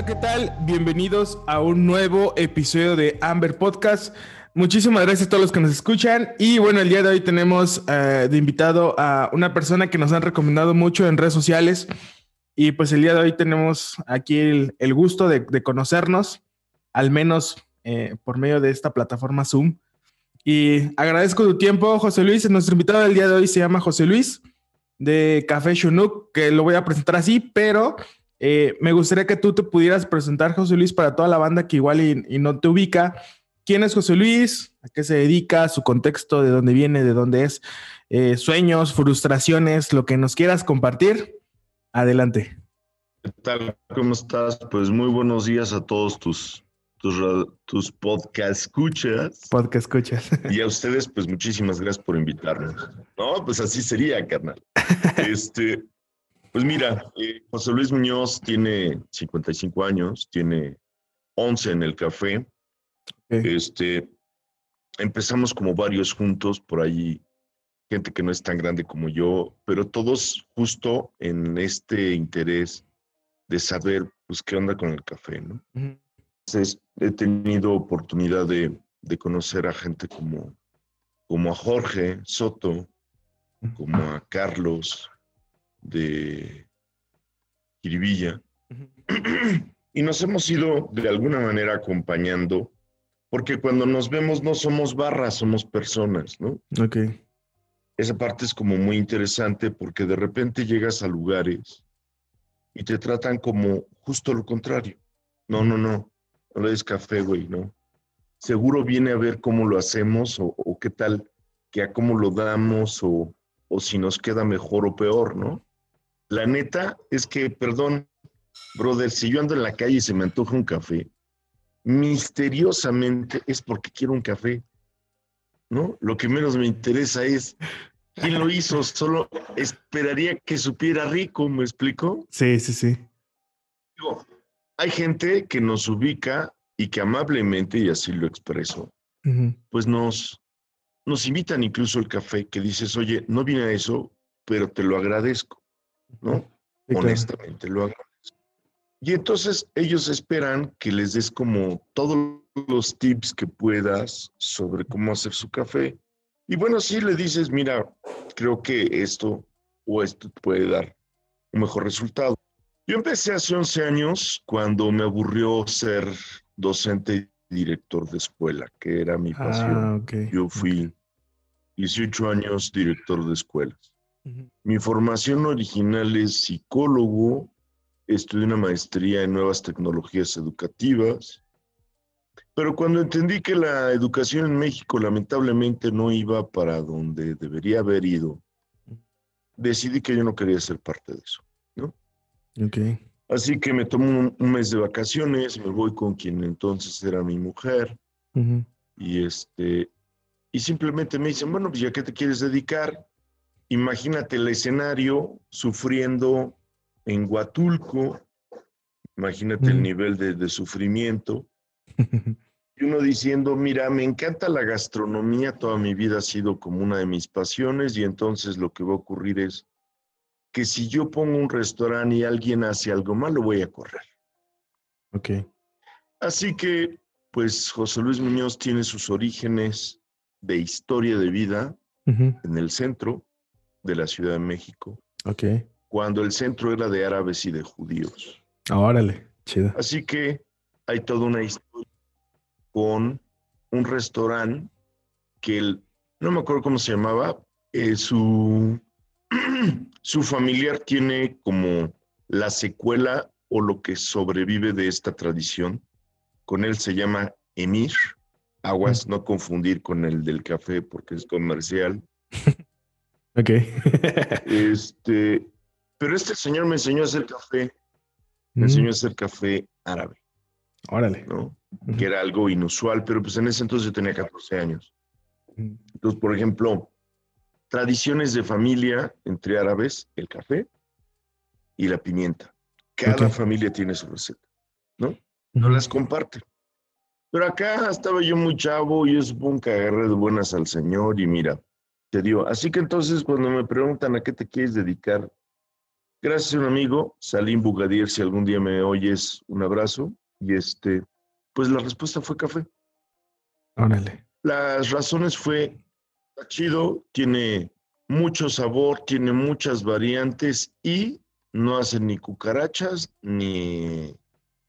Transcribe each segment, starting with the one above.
Hola, ¿qué tal? Bienvenidos a un nuevo episodio de Amber Podcast. Muchísimas gracias a todos los que nos escuchan. Y bueno, el día de hoy tenemos eh, de invitado a una persona que nos han recomendado mucho en redes sociales. Y pues el día de hoy tenemos aquí el, gusto de, conocernos, al menos eh, por medio de esta plataforma Zoom. Y agradezco tu tiempo, José Luis. Nuestro invitado del día de hoy se llama José Luis de Café Chunuk, que lo voy a presentar así, pero eh, me gustaría que tú te pudieras presentar, José Luis, para toda la banda que igual y no te ubica quién es José Luis, a qué se dedica, su contexto, de dónde viene, de dónde es, eh, sueños, frustraciones, lo que nos quieras compartir. Adelante. ¿Qué tal? ¿Cómo estás? Pues muy buenos días a todos tus, tus, tus podcast escuchas. Podcast escuchas. Y a ustedes, pues muchísimas gracias por invitarnos. No, pues así sería, carnal. Este, pues mira, eh, José Luis Muñoz tiene 55 años, tiene 11 en el café. Este, empezamos como varios juntos por ahí, gente que no es tan grande como yo, pero todos justo en este interés de saber, pues, qué onda con el café, ¿no? Entonces, he tenido oportunidad de, conocer a gente como, como a Jorge Soto, como a Carlos de Kiribilla, y nos hemos ido de alguna manera acompañando porque cuando nos vemos no somos barras, somos personas, ¿no? Ok. Esa parte es como muy interesante porque de repente llegas a lugares y te tratan como justo lo contrario. No, no, no, no le des café, güey, ¿no? Seguro viene a ver cómo lo hacemos o, qué tal, que a cómo lo damos o, o si nos queda mejor o peor, ¿no? La neta es que, perdón, brother, si yo ando en la calle y se me antoja un café, misteriosamente es porque quiero un café, ¿no? Lo que menos me interesa es quién lo hizo, solo esperaría que supiera rico, ¿me explico? Sí, sí, sí. hay gente que nos ubica y que amablemente, y así lo expreso, pues nos, nos invitan incluso el café, que dices, oye, no viene a eso, pero te lo agradezco, ¿no? Honestamente, lo agradezco. Y entonces ellos esperan que les des como todos los tips que puedas sobre cómo hacer su café. Y bueno, si le dices, mira, creo que esto o esto puede dar un mejor resultado. Yo empecé hace 11 años cuando me aburrió ser docente y director de escuela, que era mi pasión. Ah, Yo fui 18 años director de escuelas. Mi formación original es psicólogo estudié una maestría en nuevas tecnologías educativas, pero cuando entendí que la educación en México lamentablemente no iba para donde debería haber ido, decidí que yo no quería ser parte de eso, ¿no? Okay. Así que me tomo un, mes de vacaciones, me voy con quien entonces era mi mujer, y este, y simplemente me dicen, bueno, pues ya que te quieres dedicar, imagínate el escenario sufriendo en Huatulco, imagínate el nivel de, sufrimiento. y uno diciendo, mira, me encanta la gastronomía, toda mi vida ha sido como una de mis pasiones y entonces lo que va a ocurrir es que si yo pongo un restaurante y alguien hace algo malo, voy a correr. Ok. Así que, pues José Luis Muñoz tiene sus orígenes de historia de vida en el centro de la Ciudad de México. Ok cuando el centro era de árabes y de judíos. Ah, órale, chido. Así que hay toda una historia con un restaurante que el, no me acuerdo cómo se llamaba, eh, su, su familiar tiene como la secuela o lo que sobrevive de esta tradición. Con él se llama Emir. Aguas, no confundir con el del café porque es comercial. ok. este, pero este señor me enseñó a hacer café, me enseñó a hacer café árabe. Órale. ¿no? Que era algo inusual, pero pues en ese entonces yo tenía 14 años. Entonces, por ejemplo, tradiciones de familia entre árabes, el café y la pimienta. Cada familia tiene su receta, ¿no? No las comparte. Pero acá estaba yo muy chavo y yo supongo que agarré de buenas al Señor y mira, te dio. Así que entonces cuando me preguntan a qué te quieres dedicar, Gracias a un amigo, Salim Bugadier, si algún día me oyes, un abrazo. Y este, pues la respuesta fue café. Órale. Las razones fue, está chido, tiene mucho sabor, tiene muchas variantes y no hacen ni cucarachas ni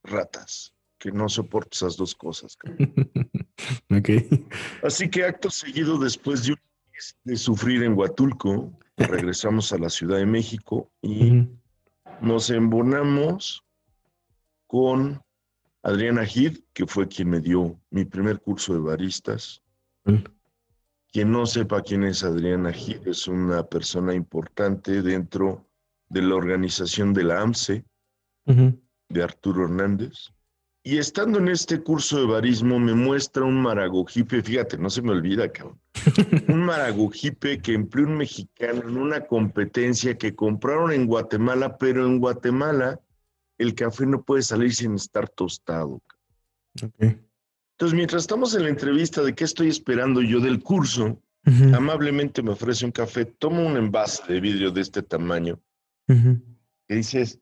ratas, que no soporto esas dos cosas. ok. Así que acto seguido, después de un de sufrir en Huatulco, regresamos a la Ciudad de México y nos embonamos con Adriana Hid, que fue quien me dio mi primer curso de baristas. Cool. Quien no sepa quién es Adriana Hid, es una persona importante dentro de la organización de la AMSE, de Arturo Hernández. Y estando en este curso de barismo, me muestra un maragojipe, fíjate, no se me olvida, cabrón. un maragojipe que empleó un mexicano en una competencia que compraron en Guatemala, pero en Guatemala el café no puede salir sin estar tostado. Entonces, mientras estamos en la entrevista de qué estoy esperando yo del curso, amablemente me ofrece un café, toma un envase de vidrio de este tamaño, Ujú. que dices,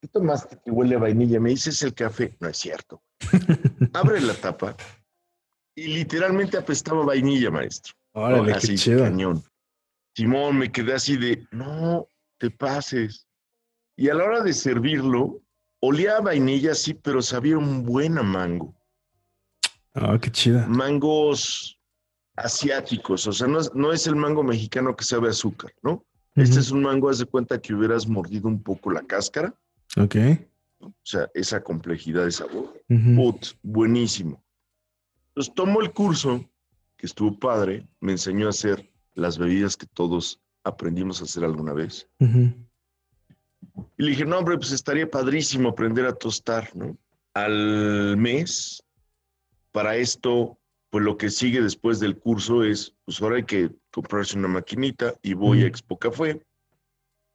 ¿qué tomaste que huele a vainilla? Me dices el café. No es cierto. Abre la tapa y literalmente apestaba vainilla, maestro. Órale, así, qué chido. cañón. Simón, me quedé así de, no, te pases. Y a la hora de servirlo, olía a vainilla, sí, pero sabía un buen a mango. Oh, qué chida. Mangos asiáticos, o sea, no es, no es el mango mexicano que sabe azúcar, ¿no? Este es un mango, haz de cuenta que hubieras mordido un poco la cáscara, Ok. o sea, esa complejidad de sabor. Ujú. Put, buenísimo. Entonces tomo el curso, que estuvo padre, me enseñó a hacer las bebidas que todos aprendimos a hacer alguna vez. Ujú. Y le dije, no, hombre, pues estaría padrísimo aprender a tostar, ¿no? Al mes, para esto, pues lo que sigue después del curso es, pues ahora hay que comprarse una maquinita y voy a Mm. Expo Café.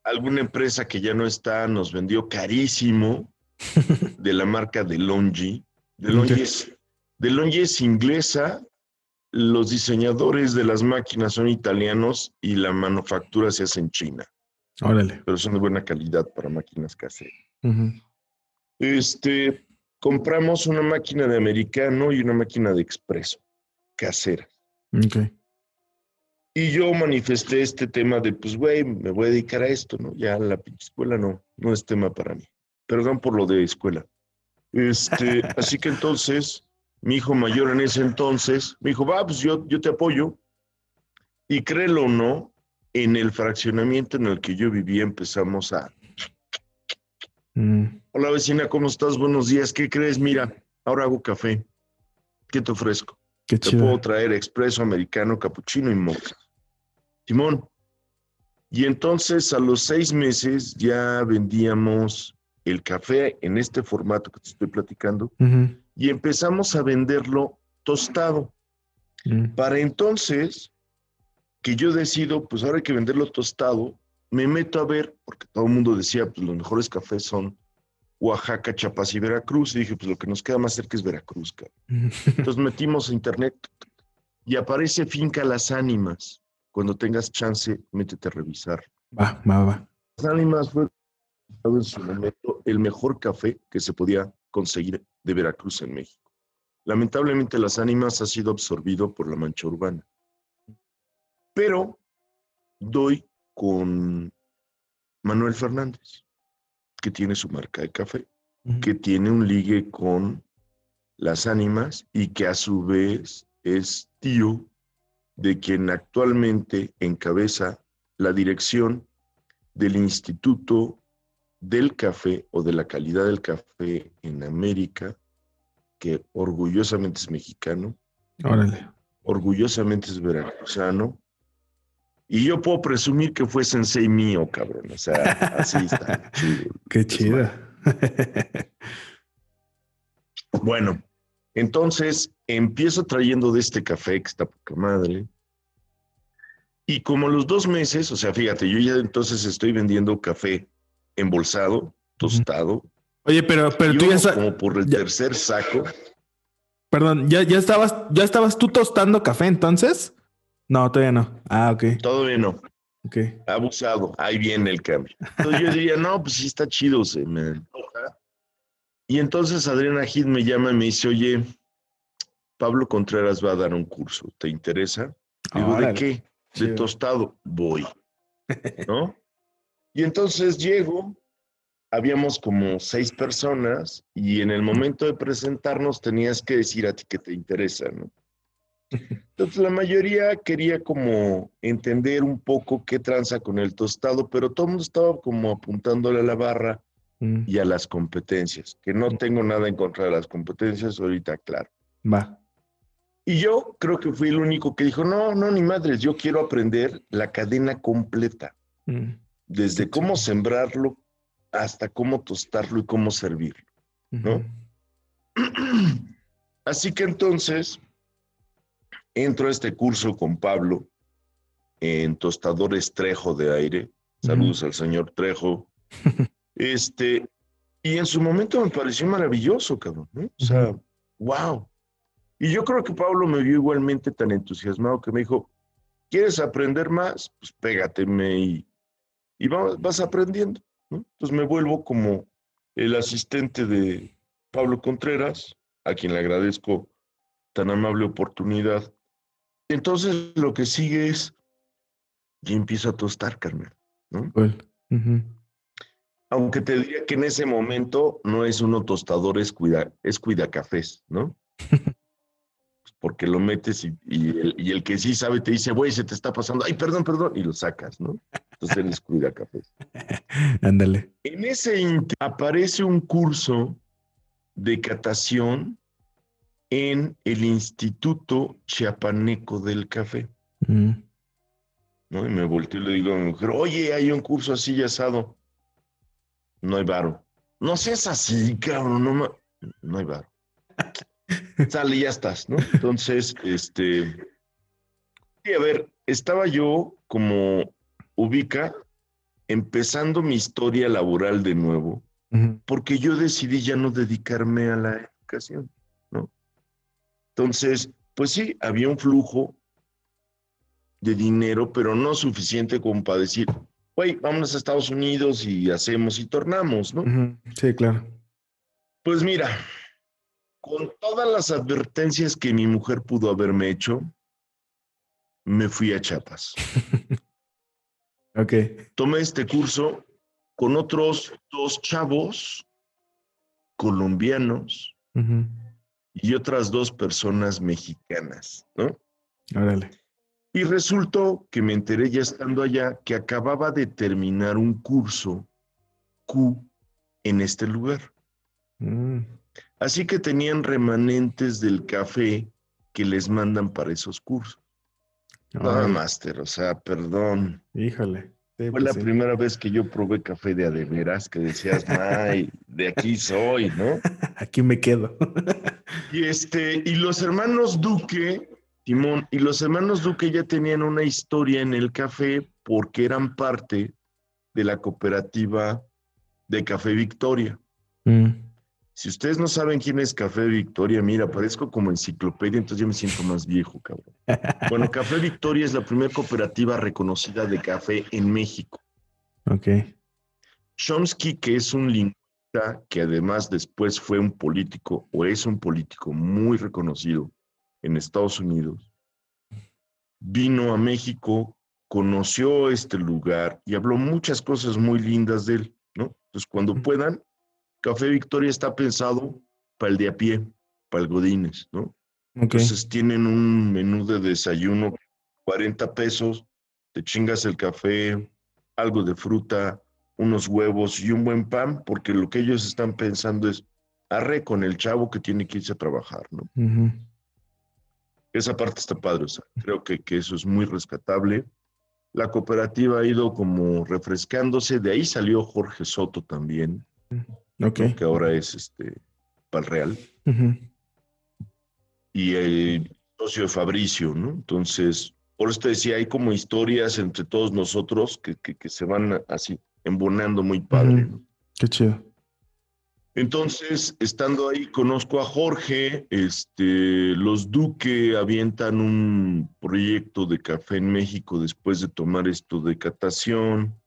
Alguna empresa que ya no está nos vendió carísimo de la marca DeLonghi. DeLonghi Ok. es, DeLonghi es inglesa, los diseñadores de las máquinas son italianos y la manufactura se hace en China, Órale. pero son de buena calidad para máquinas caseras. Ujú. Este, compramos una máquina de americano y una máquina de expreso casera. Ok. Y yo manifesté este tema de, pues, güey, me voy a dedicar a esto, ¿no? Ya la pinche escuela no, no es tema para mí. Perdón por lo de escuela. Este, así que entonces, mi hijo mayor en ese entonces me dijo, va, pues yo, yo te apoyo. Y créelo o no, en el fraccionamiento en el que yo vivía empezamos a, Mm. hola vecina, ¿cómo estás? Buenos días, ¿qué crees? Mira, ahora hago café. ¿Qué te ofrezco? Qué Te chido. puedo traer expreso, americano, cappuccino y mocha. Simón. Y entonces a los seis meses ya vendíamos el café en este formato que te estoy platicando y empezamos a venderlo tostado. Mm. Para entonces, que yo decido, pues ahora hay que venderlo tostado, me meto a ver, porque todo el mundo decía, pues los mejores cafés son Oaxaca, Chiapas y Veracruz. Y dije, pues lo que nos queda más cerca es Veracruz, cabrón. Entonces metimos a internet y aparece Finca Las Ánimas. Cuando tengas chance, métete a revisar. Va, va, va. Las Ánimas fue en su momento el mejor café que se podía conseguir de Veracruz en México. Lamentablemente Las Ánimas ha sido absorbido por la mancha urbana. Pero doy con Manuel Fernández, que tiene su marca de café que tiene un ligue con las ánimas y que a su vez es tío de quien actualmente encabeza la dirección del Instituto del Café o de la calidad del café en América, que orgullosamente es mexicano, Órale. orgullosamente es veracruzano. Y yo puedo presumir que fue sensei mío, cabrón. O sea, así está. chido. Qué chido. Bueno, entonces empiezo trayendo de este café que está poca madre. Y como los dos meses, o sea, fíjate, yo ya entonces estoy vendiendo café embolsado, tostado. Oye, pero, pero tú ya uno sa- como por el ya- tercer saco. Perdón, ¿ya, ya estabas, ya estabas tú tostando café entonces? No, todavía no. Ah, ok. Todavía no. Okay. Abusado, ahí viene el cambio. Entonces yo diría, no, pues sí está chido, se me antoja. Y entonces Adriana Gid me llama y me dice, oye, Pablo Contreras va a dar un curso, ¿te interesa? Digo, ¿de qué? De tostado. Voy. ¿No? Y entonces llego, habíamos como seis personas y en el momento de presentarnos tenías que decir a ti que te interesa, ¿no? Entonces la mayoría quería como entender un poco qué tranza con el tostado, pero todo el mundo estaba como apuntándole a la barra mm. y a las competencias, que no mm. tengo nada en contra de las competencias, ahorita claro. Va. Y yo creo que fui el único que dijo, no, no, ni madres, yo quiero aprender la cadena completa, mm. desde cómo sembrarlo hasta cómo tostarlo y cómo servirlo, ¿no? Así que entonces entro a este curso con Pablo en tostadores Trejo de aire. Saludos al señor Trejo. este, y en su momento me pareció maravilloso, cabrón, ¿no? O sea, wow. Y yo creo que Pablo me vio igualmente tan entusiasmado que me dijo, ¿quieres aprender más? Pues pégateme y, y vas, aprendiendo. Entonces me vuelvo como el asistente de Pablo Contreras, a quien le agradezco tan amable oportunidad. Entonces lo que sigue es, y empiezo a tostar, Carmen. ¿no? Aunque te diría que en ese momento no es uno tostador, es cuida, es cuida cafés, ¿no? porque lo metes y, el, que sí sabe te dice, güey, se te está pasando, ay, perdón, perdón, y lo sacas, ¿no? Entonces él cuida café. Ándale. En ese aparece un curso de catación en el Instituto Chiapaneco del Café. Mm. ¿No? Y me volteé y le digo a mi mujer, oye, hay un curso así y asado. No hay varo. No seas así, cabrón, no, no hay varo. Sale, ya estás, ¿no? Entonces, este. a ver, estaba yo como ubica, empezando mi historia laboral de nuevo, porque yo decidí ya no dedicarme a la educación, ¿no? Entonces, pues sí, había un flujo de dinero, pero no suficiente como para decir, güey, vámonos a Estados Unidos y hacemos y tornamos, ¿no? Sí, claro. Pues mira, con todas las advertencias que mi mujer pudo haberme hecho, me fui a Chiapas. ok. Tomé este curso con otros dos chavos colombianos y otras dos personas mexicanas, ¿no? Órale. Y resultó que me enteré ya estando allá que acababa de terminar un curso Q en este lugar. Mm. Así que tenían remanentes del café que les mandan para esos cursos. No, máster, o sea, perdón. Híjole. Fue pues la primera vez que yo probé café de adeveras, que decías, ay, de aquí soy, ¿no? Aquí me quedo. y este, y los hermanos Duque, Timón, y los hermanos Duque ya tenían una historia en el café porque eran parte de la cooperativa de Café Victoria. Mm. Si ustedes no saben quién es Café Victoria, mira, parezco como enciclopedia, entonces yo me siento más viejo, cabrón. Bueno, Café Victoria es la primera cooperativa reconocida de café en México. Ok. Chomsky, que es un lingüista que además después fue un político o es un político muy reconocido en Estados Unidos, vino a México, conoció este lugar y habló muchas cosas muy lindas de él, ¿no? Entonces, cuando puedan, Café Victoria está pensado para el de a pie, para el Godines, ¿no? Entonces tienen un menú de desayuno, 40 pesos, te chingas el café, algo de fruta, unos huevos y un buen pan, porque lo que ellos están pensando es, arre con el chavo que tiene que irse a trabajar, ¿no? Esa parte está padre, o sea, creo que, que eso es muy rescatable. La cooperativa ha ido como refrescándose, de ahí salió Jorge Soto también, que ahora es este Palreal. Y el socio de Fabricio, ¿no? Entonces, por eso te decía, hay como historias entre todos nosotros que, que, se van así embonando muy padre. Qué chido. Entonces, estando ahí, conozco a Jorge, este, los Duque avientan un proyecto de café en México después de tomar esto de catación.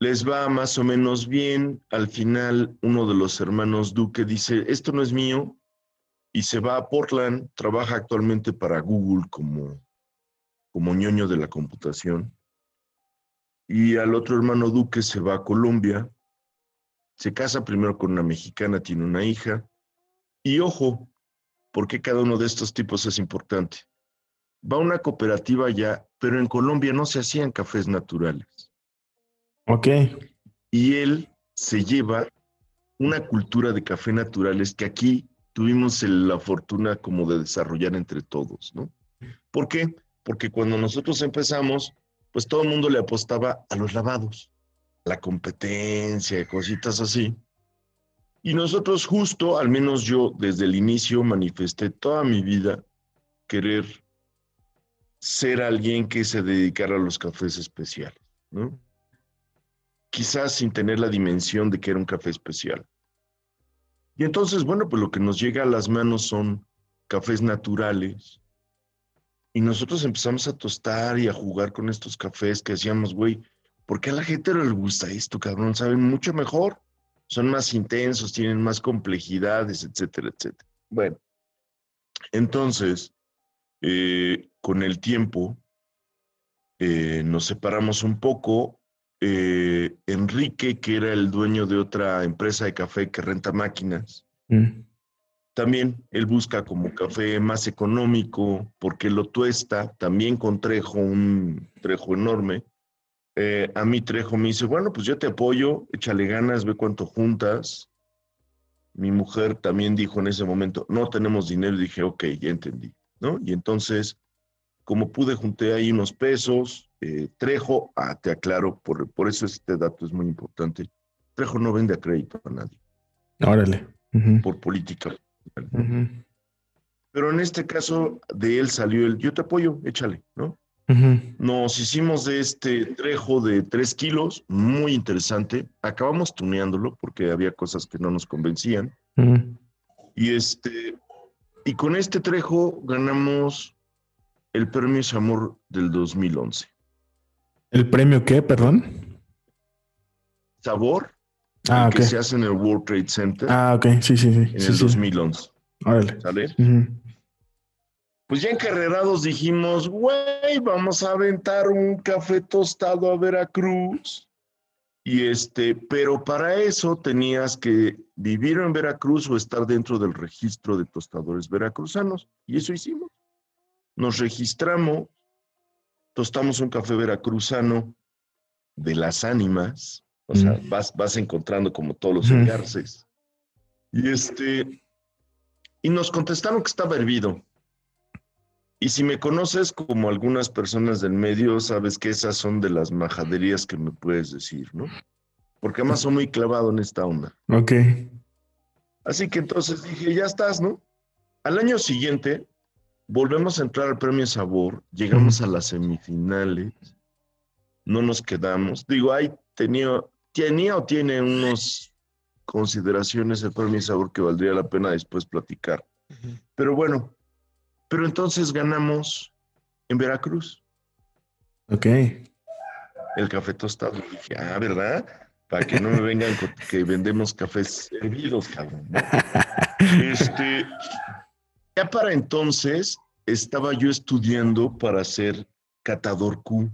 Les va más o menos bien. Al final, uno de los hermanos Duque dice, esto no es mío, y se va a Portland, trabaja actualmente para Google como, como ñoño de la computación. Y al otro hermano Duque se va a Colombia se casa primero con una mexicana, tiene una hija. Y ojo, porque cada uno de estos tipos es importante. Va a una cooperativa ya, pero en Colombia no se hacían cafés naturales. Ok. Y él se lleva una cultura de café naturales que aquí tuvimos la fortuna como de desarrollar entre todos, ¿no? ¿Por qué? Porque cuando nosotros empezamos, pues todo el mundo le apostaba a los lavados la competencia, cositas así. Y nosotros justo, al menos yo desde el inicio manifesté toda mi vida querer ser alguien que se dedicara a los cafés especiales, ¿no? Quizás sin tener la dimensión de que era un café especial. Y entonces, bueno, pues lo que nos llega a las manos son cafés naturales. Y nosotros empezamos a tostar y a jugar con estos cafés que hacíamos, güey, ¿Por qué a la gente no le gusta esto, cabrón? Saben mucho mejor, son más intensos, tienen más complejidades, etcétera, etcétera. Bueno, entonces, eh, con el tiempo, eh, nos separamos un poco. Eh, Enrique, que era el dueño de otra empresa de café que renta máquinas, mm. también él busca como café más económico porque lo tuesta, también con trejo, un trejo enorme eh, a mí Trejo me dice, bueno, pues yo te apoyo, échale ganas, ve cuánto juntas. Mi mujer también dijo en ese momento, no tenemos dinero, y dije, ok, ya entendí, ¿no? Y entonces, como pude, junté ahí unos pesos. Eh, Trejo, ah, te aclaro, por, por eso este dato es muy importante. Trejo no vende a crédito a nadie. Órale. Por política. Pero en este caso de él salió el, yo te apoyo, échale, ¿no? Nos hicimos de este trejo de tres kilos, muy interesante. Acabamos tuneándolo porque había cosas que no nos convencían. Y este, y con este trejo ganamos el premio Samur del 2011. ¿El premio qué, perdón? Sabor. Ah, que se hace en el World Trade Center. Ah, ok, sí, sí, sí. En el 2011. Órale. ¿Sale? Pues ya encarrerados dijimos, güey, vamos a aventar un café tostado a Veracruz. Y este, pero para eso tenías que vivir en Veracruz o estar dentro del registro de tostadores veracruzanos. Y eso hicimos. Nos registramos, tostamos un café veracruzano de las ánimas. O sea, mm. vas, vas encontrando como todos los engarces. Y este, y nos contestaron que estaba hervido. Y si me conoces como algunas personas del medio, sabes que esas son de las majaderías que me puedes decir, ¿no? Porque además soy muy clavado en esta onda. Ok. Así que entonces dije, ya estás, ¿no? Al año siguiente, volvemos a entrar al premio Sabor, llegamos a las semifinales, no nos quedamos. Digo, ahí tenía, tenía o tiene unas consideraciones el premio Sabor que valdría la pena después platicar. Pero bueno, pero entonces ganamos en Veracruz. Ok. El café tostado. dije, ah, ¿verdad? Para que no me vengan que vendemos cafés hervidos, cabrón. Este, ya para entonces estaba yo estudiando para ser catador Q.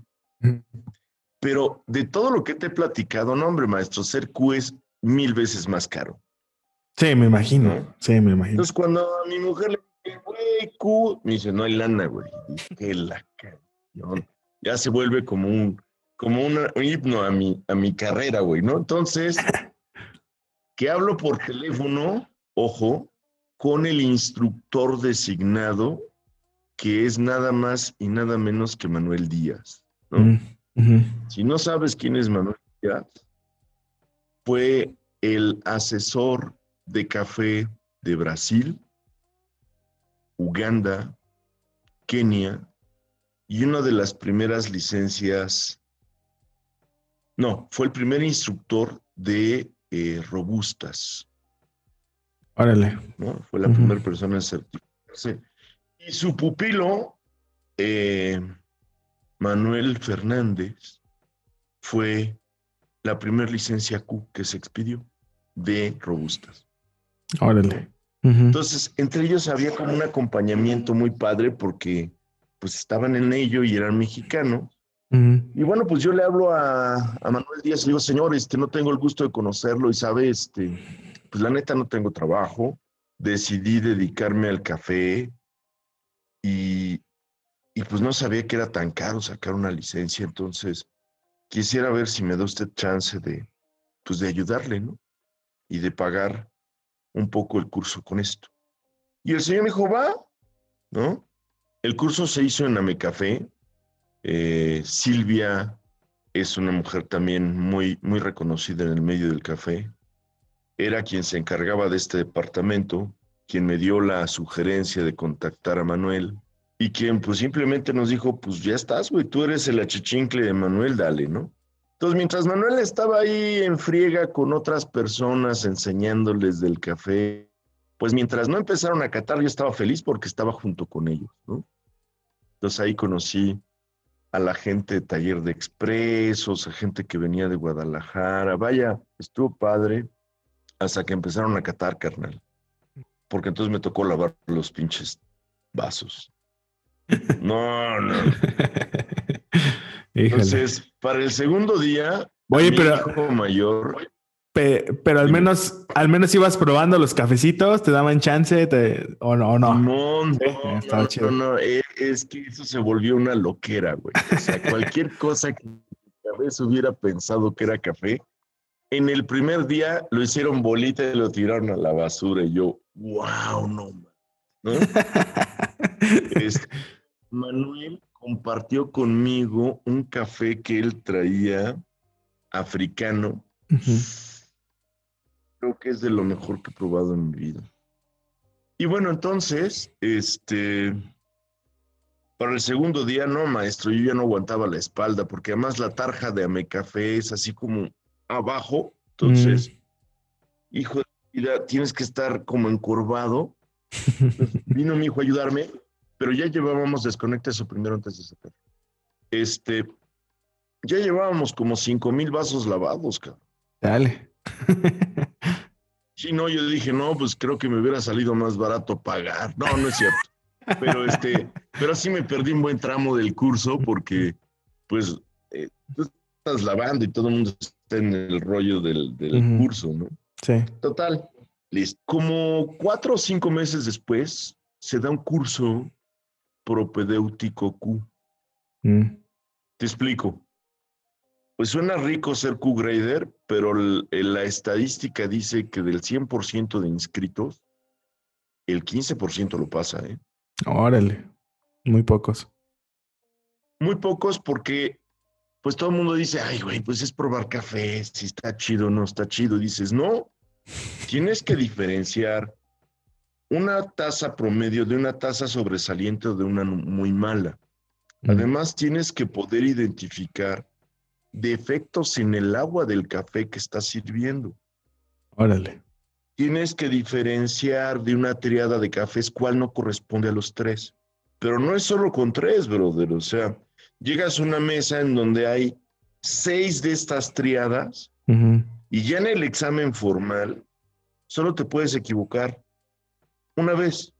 Pero de todo lo que te he platicado, no, hombre, maestro, ser Q es mil veces más caro. Sí, me imagino. Sí, me imagino. Entonces, cuando a mi mujer le Me dice, no hay lana, güey. Qué la Ya se vuelve como un, como un himno a mi, a mi carrera, güey, ¿no? Entonces, que hablo por teléfono, ojo, con el instructor designado, que es nada más y nada menos que Manuel Díaz, ¿no? Si no sabes quién es Manuel Díaz, fue el asesor de café de Brasil, Uganda, Kenia y una de las primeras licencias, no, fue el primer instructor de eh, robustas Órale. ¿no? Fue la primera persona en certificarse. Y su pupilo, eh, Manuel Fernández, fue la primera licencia Q que se expidió de robustas. Órale. Entonces, entre ellos había como un acompañamiento muy padre porque pues estaban en ello y eran mexicanos. Y bueno, pues yo le hablo a, a, Manuel Díaz y le digo, señor, este, no tengo el gusto de conocerlo y sabe, este, pues la neta no tengo trabajo, decidí dedicarme al café y, y pues no sabía que era tan caro sacar una licencia, entonces quisiera ver si me da usted chance de, pues de ayudarle, ¿no? Y de pagar un poco el curso con esto. Y el señor me dijo, va, ¿no? El curso se hizo en Amecafé. Eh, Silvia es una mujer también muy, muy reconocida en el medio del café. Era quien se encargaba de este departamento, quien me dio la sugerencia de contactar a Manuel y quien pues simplemente nos dijo, pues ya estás, güey, tú eres el achichincle de Manuel, dale, ¿no? Entonces, mientras Manuel estaba ahí en friega con otras personas enseñándoles del café, pues mientras no empezaron a catar, yo estaba feliz porque estaba junto con ellos, ¿no? Entonces ahí conocí a la gente de taller de expresos, a gente que venía de Guadalajara, vaya, estuvo padre hasta que empezaron a catar, carnal. Porque entonces me tocó lavar los pinches vasos. No, no. Entonces, para el segundo día, Oye, pero, mayor. pero al menos, al menos ibas probando los cafecitos, te daban chance, o no, no. No, no, no, e, es que eso se volvió una loquera, güey. O sea, cualquier cosa que a veces hubiera pensado que era café, en el primer día lo hicieron bolita y lo tiraron a la basura. Y yo, wow, no, ¿no? Este, Manuel compartió conmigo un café que él traía africano. Creo que es de lo mejor que he probado en mi vida. Y bueno, entonces, este, para el segundo día, no, maestro, yo ya no aguantaba la espalda, porque además la tarja de Amecafé es así como abajo. Entonces, hijo de vida, tienes que estar como encorvado. vino mi hijo a ayudarme pero ya llevábamos, desconecta eso primero antes de sacar. Este, ya llevábamos como cinco mil vasos lavados, cabrón. Dale. sí, no, yo dije, no, pues creo que me hubiera salido más barato pagar. No, no es cierto. Pero este, pero sí me perdí un buen tramo del curso porque, pues, eh, tú estás lavando y todo el mundo está en el rollo del, curso, ¿no? Sí. Total. Listo. Como cuatro o cinco meses después, se da un curso propedéutico Q. Mm. Te explico. Pues suena rico ser Q-Grader, pero la estadística dice que del 100% de inscritos, el 15% lo pasa, ¿eh? Órale, muy pocos. Muy pocos porque, pues todo el mundo dice, ay, güey, pues es probar café, si está chido o no está chido. dices, no, tienes que diferenciar una tasa promedio de una tasa sobresaliente o de una muy mala. Además, tienes que poder identificar defectos en el agua del café que estás sirviendo. Órale. Tienes que diferenciar de una triada de cafés cuál no corresponde a los tres. Pero no es solo con tres, brother. O sea, llegas a una mesa en donde hay seis de estas triadas y ya en el examen formal solo te puedes equivocar una vez.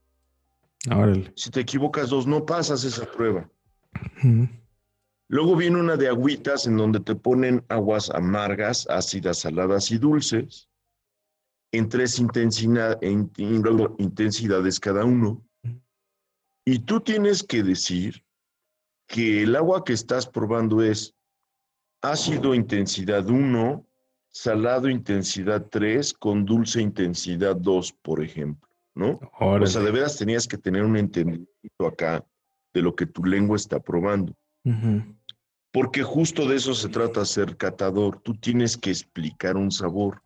Si te equivocas dos, no pasas esa prueba. Luego viene una de agüitas en donde te ponen aguas amargas, ácidas, saladas y dulces, en tres intensidades cada uno. Y tú tienes que decir que el agua que estás probando es ácido intensidad 1, salado intensidad 3, con dulce intensidad 2, por ejemplo. ¿No? O sea, de veras tenías que tener un entendimiento acá de lo que tu lengua está probando. Porque justo de eso se trata ser catador. Tú tienes que explicar un sabor.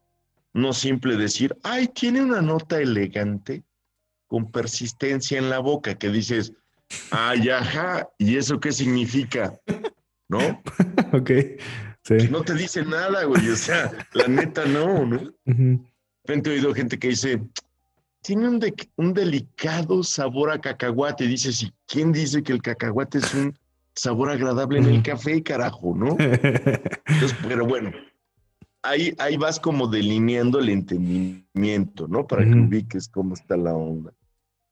No simple decir, ay, tiene una nota elegante con persistencia en la boca, que dices, ay, ajá, ¿y eso qué significa? ¿No? ok. Sí. no te dice nada, güey. O sea, la neta no, ¿no? De he oído gente que dice, tiene un, un delicado sabor a cacahuate. Dices, ¿y quién dice que el cacahuate es un sabor agradable en el café, carajo, ¿no? Entonces, pero bueno, ahí, ahí vas como delineando el entendimiento, ¿no? Para que ubiques cómo está la onda.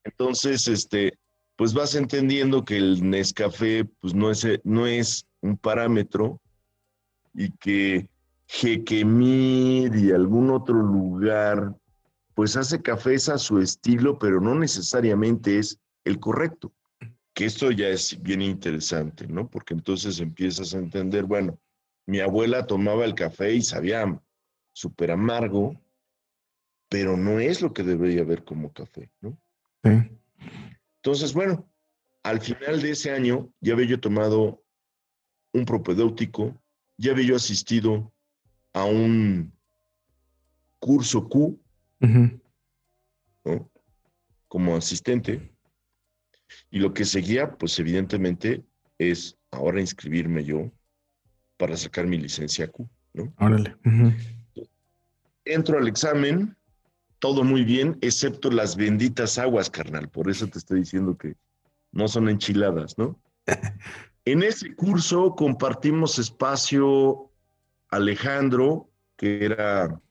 Entonces, este, pues vas entendiendo que el Nescafé, pues no es, no es un parámetro y que Jequemir y algún otro lugar, pues hace cafés a su estilo, pero no necesariamente es el correcto que esto ya es bien interesante, ¿no? Porque entonces empiezas a entender, bueno, mi abuela tomaba el café y sabía súper amargo, pero no es lo que debería haber como café, ¿no? Entonces, bueno, al final de ese año ya había yo tomado un propedéutico, ya había yo asistido a un curso Q, ¿no? Como asistente. Y lo que seguía, pues evidentemente, es ahora inscribirme yo para sacar mi licencia Q, ¿no? Órale. Entro al examen, todo muy bien, excepto las benditas aguas, carnal. Por eso te estoy diciendo que no son enchiladas, ¿no? en ese curso compartimos espacio Alejandro, que era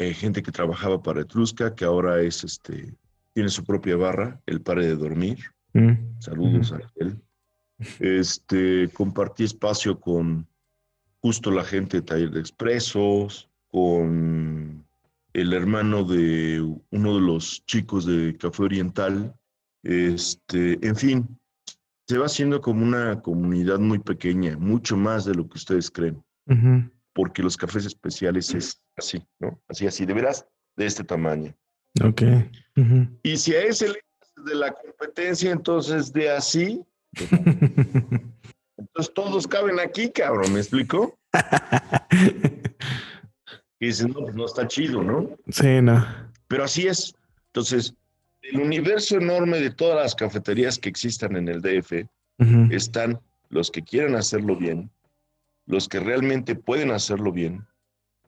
eh, gente que trabajaba para Etrusca, que ahora es este, tiene su propia barra, el pare de dormir. Mm. Saludos a él. Este, compartí espacio con justo la gente de Taller de Expresos, con el hermano de uno de los chicos de Café Oriental. Este, en fin, se va haciendo como una comunidad muy pequeña, mucho más de lo que ustedes creen. Porque los cafés especiales es así, ¿no? Así, así, de veras, de este tamaño. Ok. Y si a ese le de la competencia, entonces de así. Entonces todos caben aquí, cabrón, ¿me explico? y dicen, no, pues no está chido, ¿no? Sí, no. Pero así es. Entonces, el universo enorme de todas las cafeterías que existan en el DF están los que quieren hacerlo bien, los que realmente pueden hacerlo bien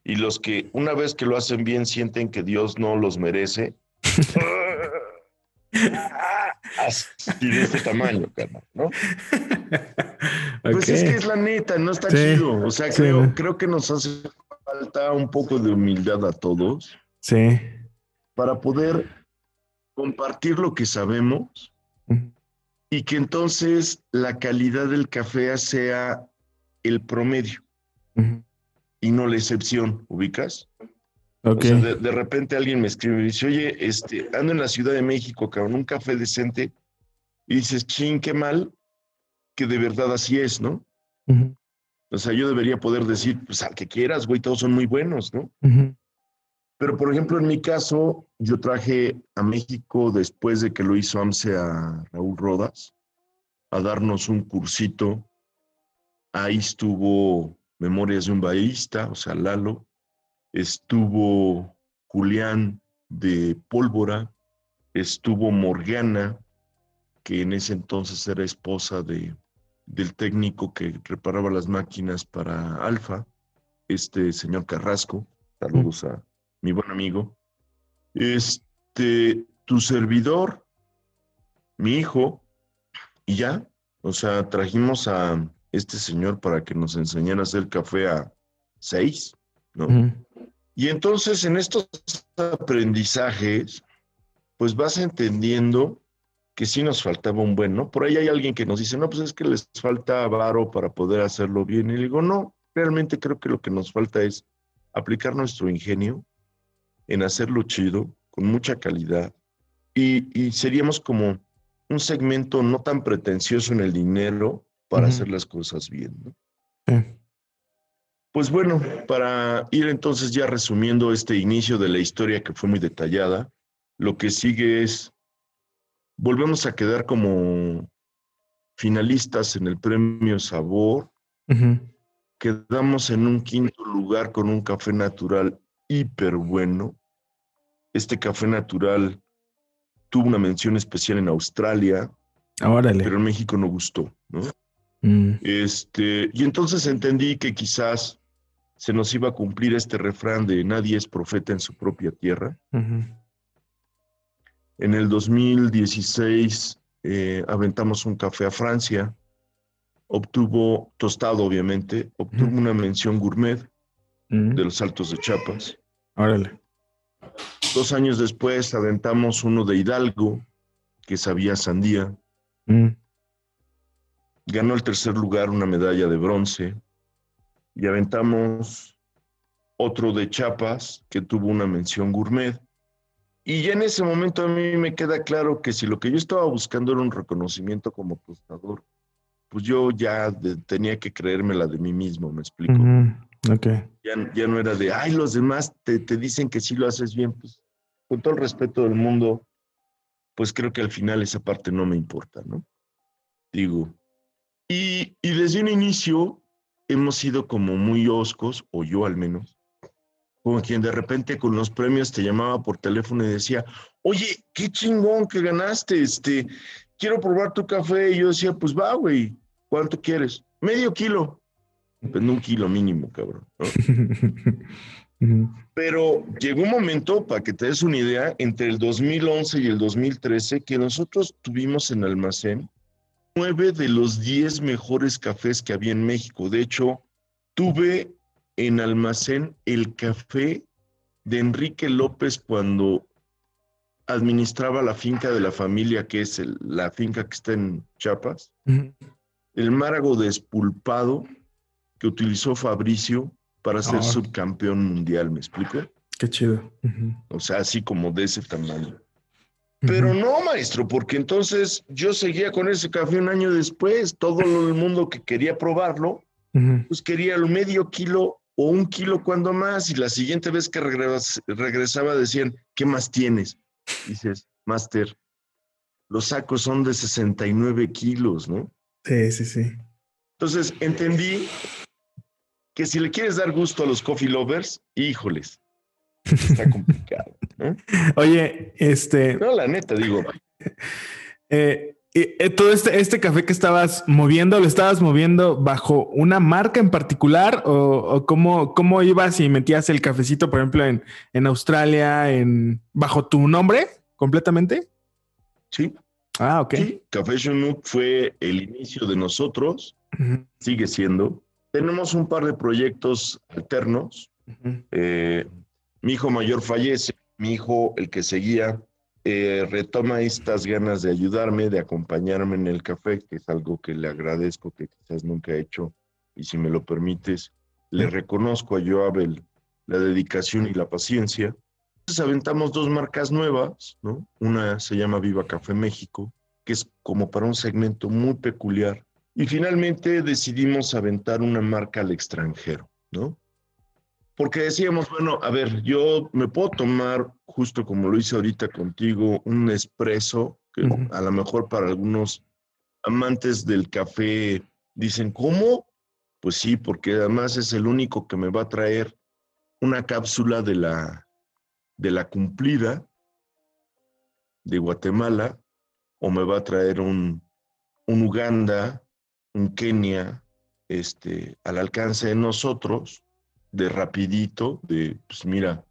y los que una vez que lo hacen bien sienten que Dios no los merece. Así de este tamaño, carnal, ¿no? Pues es que es la neta, no está chido. O sea, creo, creo que nos hace falta un poco de humildad a todos. Sí. Para poder compartir lo que sabemos y que entonces la calidad del café sea el promedio y no la excepción, ¿ubicas? O sea, de, repente alguien me escribe y dice, oye, este, ando en la Ciudad de México, cabrón, un café decente. Y dices, ching, qué mal, que de verdad así es, ¿no? O sea, yo debería poder decir, pues al que quieras, güey, todos son muy buenos, ¿no? Pero, por ejemplo, en mi caso, yo traje a México después de que lo hizo AMSE a Raúl Rodas, a darnos un cursito. Ahí estuvo Memorias de un Baísta, o sea, Lalo. Estuvo Julián de Pólvora, estuvo Morgana, que en ese entonces era esposa de, del técnico que reparaba las máquinas para Alfa, este señor Carrasco, saludos a mi buen amigo. Este, tu servidor, mi hijo, y ya, o sea, trajimos a este señor para que nos enseñara a hacer café a seis, ¿no? Y entonces en estos aprendizajes, pues vas entendiendo que sí nos faltaba un buen, ¿no? Por ahí hay alguien que nos dice, no, pues es que les falta varo para poder hacerlo bien. Y digo, no, realmente creo que lo que nos falta es aplicar nuestro ingenio en hacerlo chido, con mucha calidad. Y, seríamos como un segmento no tan pretencioso en el dinero para hacer las cosas bien, ¿no? Pues bueno, para ir entonces ya resumiendo este inicio de la historia que fue muy detallada, lo que sigue es, volvemos a quedar como finalistas en el premio Sabor. Quedamos en un quinto lugar con un café natural hiper bueno. Este café natural tuvo una mención especial en Australia, pero en México no gustó, ¿no? Mm. Este, y entonces entendí que quizás se nos iba a cumplir este refrán de nadie es profeta en su propia tierra. En el 2016 eh, aventamos un café a Francia. Obtuvo, tostado obviamente, obtuvo Ujú. una mención gourmet Mm, de los Altos de Chiapas. Órale. Dos años después aventamos uno de Hidalgo, que sabía sandía. Mm, Ganó el tercer lugar una medalla de bronce. Y aventamos otro de Chiapas, que tuvo una mención gourmet. Y ya en ese momento a mí me queda claro que si lo que yo estaba buscando era un reconocimiento como tostador, pues yo ya de- tenía que creérmela de mí mismo, me explico. ujú, Ok. ya, ya no era de, ay, los demás te, te dicen que sí lo haces bien, pues con todo el respeto del mundo, pues creo que al final esa parte no me importa, ¿no? Digo, y, y desde un inicio hemos sido como muy oscos, o yo al menos, como quien de repente con los premios te llamaba por teléfono y decía, oye, qué chingón que ganaste, este, quiero probar tu café, y yo decía, pues va, güey, ¿cuánto quieres? Medio kilo. Pues un kilo mínimo, cabrón. Pero llegó un momento, para que te des una idea, entre el 2011 y el 2013, que nosotros tuvimos en almacén nueve de los diez mejores cafés que había en México. De hecho, tuve en almacén el café de Enrique López cuando administraba la finca de la familia, que es el- la finca que está en Chiapas. El márago despulpado que utilizó Fabricio para ser Ah. subcampeón mundial, ¿me explico? Qué chido. O sea, así como de ese tamaño. Pero no, maestro, porque entonces yo seguía con ese café un año después. Todo el mundo que quería probarlo, pues quería el medio kilo o un kilo cuando más. Y la siguiente vez que regres- regresaba decían, ¿qué más tienes? Dices, Master, los sacos son de 69 kilos, ¿no? Sí, sí, sí. Entonces entendí que si le quieres dar gusto a los coffee lovers, híjoles, está complicado. ¿no? Oye, este, No, la neta, digo, eh, eh, todo este, este café que estabas moviendo, ¿lo estabas moviendo bajo una marca en particular o, o cómo, cómo ibas y metías el cafecito, por ejemplo, en, en Australia, en, bajo tu nombre completamente? sí, Ah, ok. sí, Café Chinook fue el inicio de nosotros, sigue siendo. Tenemos un par de proyectos alternos. Eh, mi hijo mayor fallece, mi hijo, el que seguía, eh, retoma estas ganas de ayudarme, de acompañarme en el café, que es algo que le agradezco, que quizás nunca he hecho, y si me lo permites, le reconozco a Joab el- la dedicación y la paciencia. Entonces aventamos dos marcas nuevas, ¿no? Una se llama Viva Café México, que es como para un segmento muy peculiar. Y finalmente decidimos aventar una marca al extranjero, ¿no? Porque decíamos, bueno, a ver, yo me puedo tomar, justo como lo hice ahorita contigo, un espresso, que a lo mejor para algunos amantes del café dicen, ¿cómo? Pues sí, porque además es el único que me va a traer una cápsula de la, de la cumplida de Guatemala, o me va a traer un, un Uganda, un Kenia, este, al alcance de nosotros, de rapidito, de, pues mira,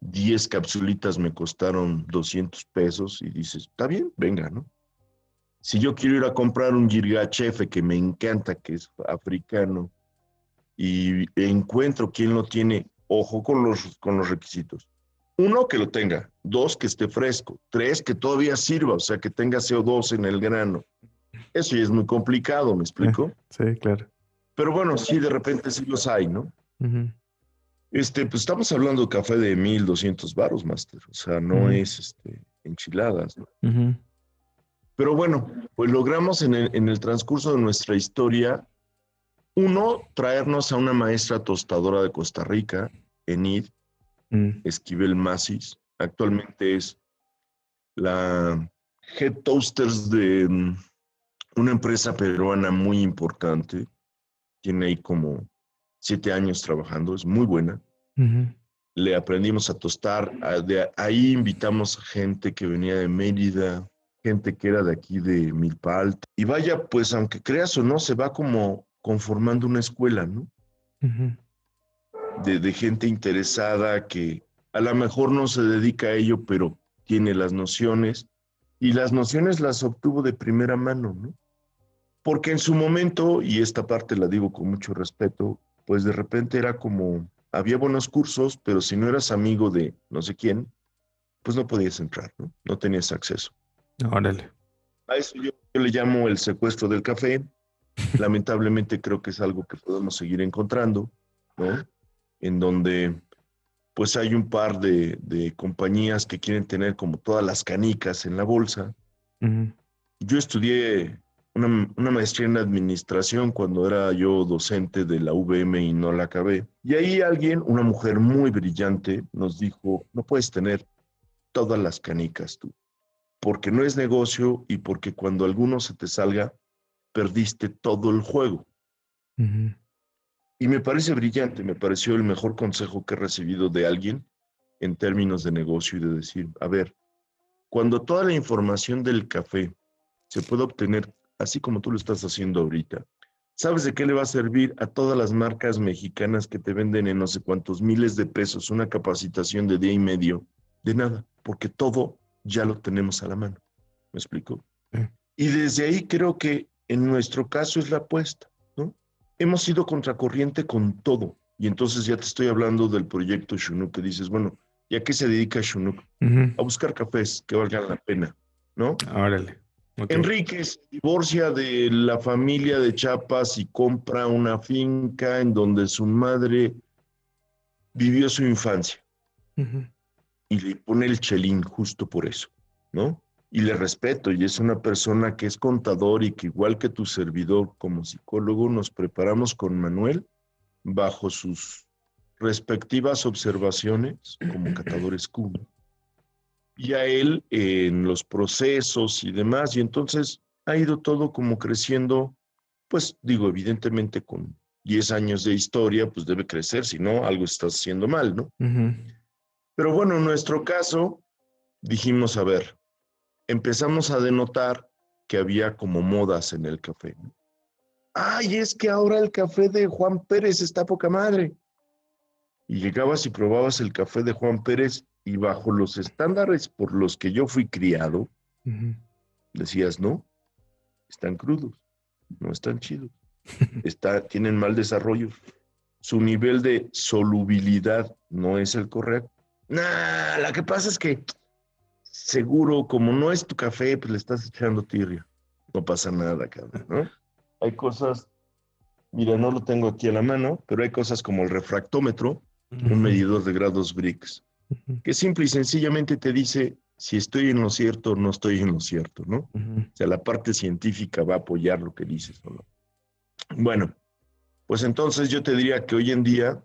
10 capsulitas me costaron 200 pesos y dices, está bien, venga, ¿no? Si yo quiero ir a comprar un Jirgachefe que me encanta, que es africano, y encuentro quién lo tiene, ojo con los, con los requisitos. Uno, que lo tenga. Dos, que esté fresco. Tres, que todavía sirva, o sea, que tenga CO2 en el grano. Eso ya es muy complicado, ¿me explico? Sí, claro. Pero bueno, sí, de repente sí los hay, ¿no? Este, pues estamos hablando de café de 1200 baros, Master. O sea, no es este, enchiladas. Pero bueno, pues logramos en el, en el transcurso de nuestra historia, uno, traernos a una maestra tostadora de Costa Rica, Enid Mm, Esquivel Masis. Actualmente es la head toasters de mm, una empresa peruana muy importante. Tiene ahí como siete años trabajando, es muy buena. ujú. le aprendimos a tostar. a- De ahí invitamos gente que venía de Mérida, gente que era de aquí de Milpa Alta. Y vaya, pues aunque creas o no, se va como conformando una escuela, ¿no? Ujú, De, de gente interesada que a lo mejor no se dedica a ello, pero tiene las nociones y las nociones las obtuvo de primera mano, ¿no? Porque en su momento, y esta parte la digo con mucho respeto, pues de repente era como, había buenos cursos, pero si no eras amigo de no sé quién, pues no podías entrar, ¿no? No tenías acceso. Órale. A eso yo, yo le llamo el secuestro del café. Lamentablemente creo que es algo que podemos seguir encontrando, ¿no? En donde pues hay un par de, de compañías que quieren tener como todas las canicas en la bolsa. Yo estudié una, una maestría en administración cuando era yo docente de la VM y no la acabé. Y ahí alguien, una mujer muy brillante, nos dijo, no puedes tener todas las canicas tú, porque no es negocio y porque cuando alguno se te salga, perdiste todo el juego. Ujú. Y me parece brillante, me pareció el mejor consejo que he recibido de alguien en términos de negocio y de decir, a ver, cuando toda la información del café se puede obtener así como tú lo estás haciendo ahorita, ¿sabes de qué le va a servir a todas las marcas mexicanas que te venden en no sé cuántos miles de pesos una capacitación de día y medio? De nada, porque todo ya lo tenemos a la mano. ¿Me explico? Y desde ahí creo que en nuestro caso es la apuesta, ¿no? Hemos ido contracorriente con todo. Y entonces ya te estoy hablando del proyecto Shunuk, que dices, bueno, ¿y a qué se dedica Shunuk? A buscar cafés que valgan la pena, ¿no? Órale. Ok. Enrique se divorcia de la familia de Chiapas y compra una finca en donde su madre vivió su infancia y le pone el chelín justo por eso, ¿no? Y le respeto y es una persona que es contador y que igual que tu servidor como psicólogo nos preparamos con Manuel bajo sus respectivas observaciones como catadores Q. Y a él en los procesos y demás y entonces ha ido todo como creciendo, pues digo, evidentemente con 10 años de historia, pues debe crecer, si no, algo está haciendo mal, ¿no? Pero bueno, en nuestro caso, dijimos, a ver, empezamos a denotar que había como modas en el café. ¿no? Ay, es que ahora el café de Juan Pérez está poca madre. Y llegabas y probabas el café de Juan Pérez y bajo los estándares por los que yo fui criado, Ujú. decías, no, están crudos, no están chidos, está, tienen mal desarrollo, su nivel de solubilidad no es el correcto. Nah, la que pasa es que seguro, como no es tu café, pues le estás echando tirria. No pasa nada, cabrón, ¿no? Hay cosas, mira, no lo tengo aquí a la mano, pero hay cosas como el refractómetro, un medidor de grados Briggs, Que simple y sencillamente te dice si estoy en lo cierto o no estoy en lo cierto, ¿no? Ujú. O sea, la parte científica va a apoyar lo que dices, ¿o no? Bueno, pues entonces yo te diría que hoy en día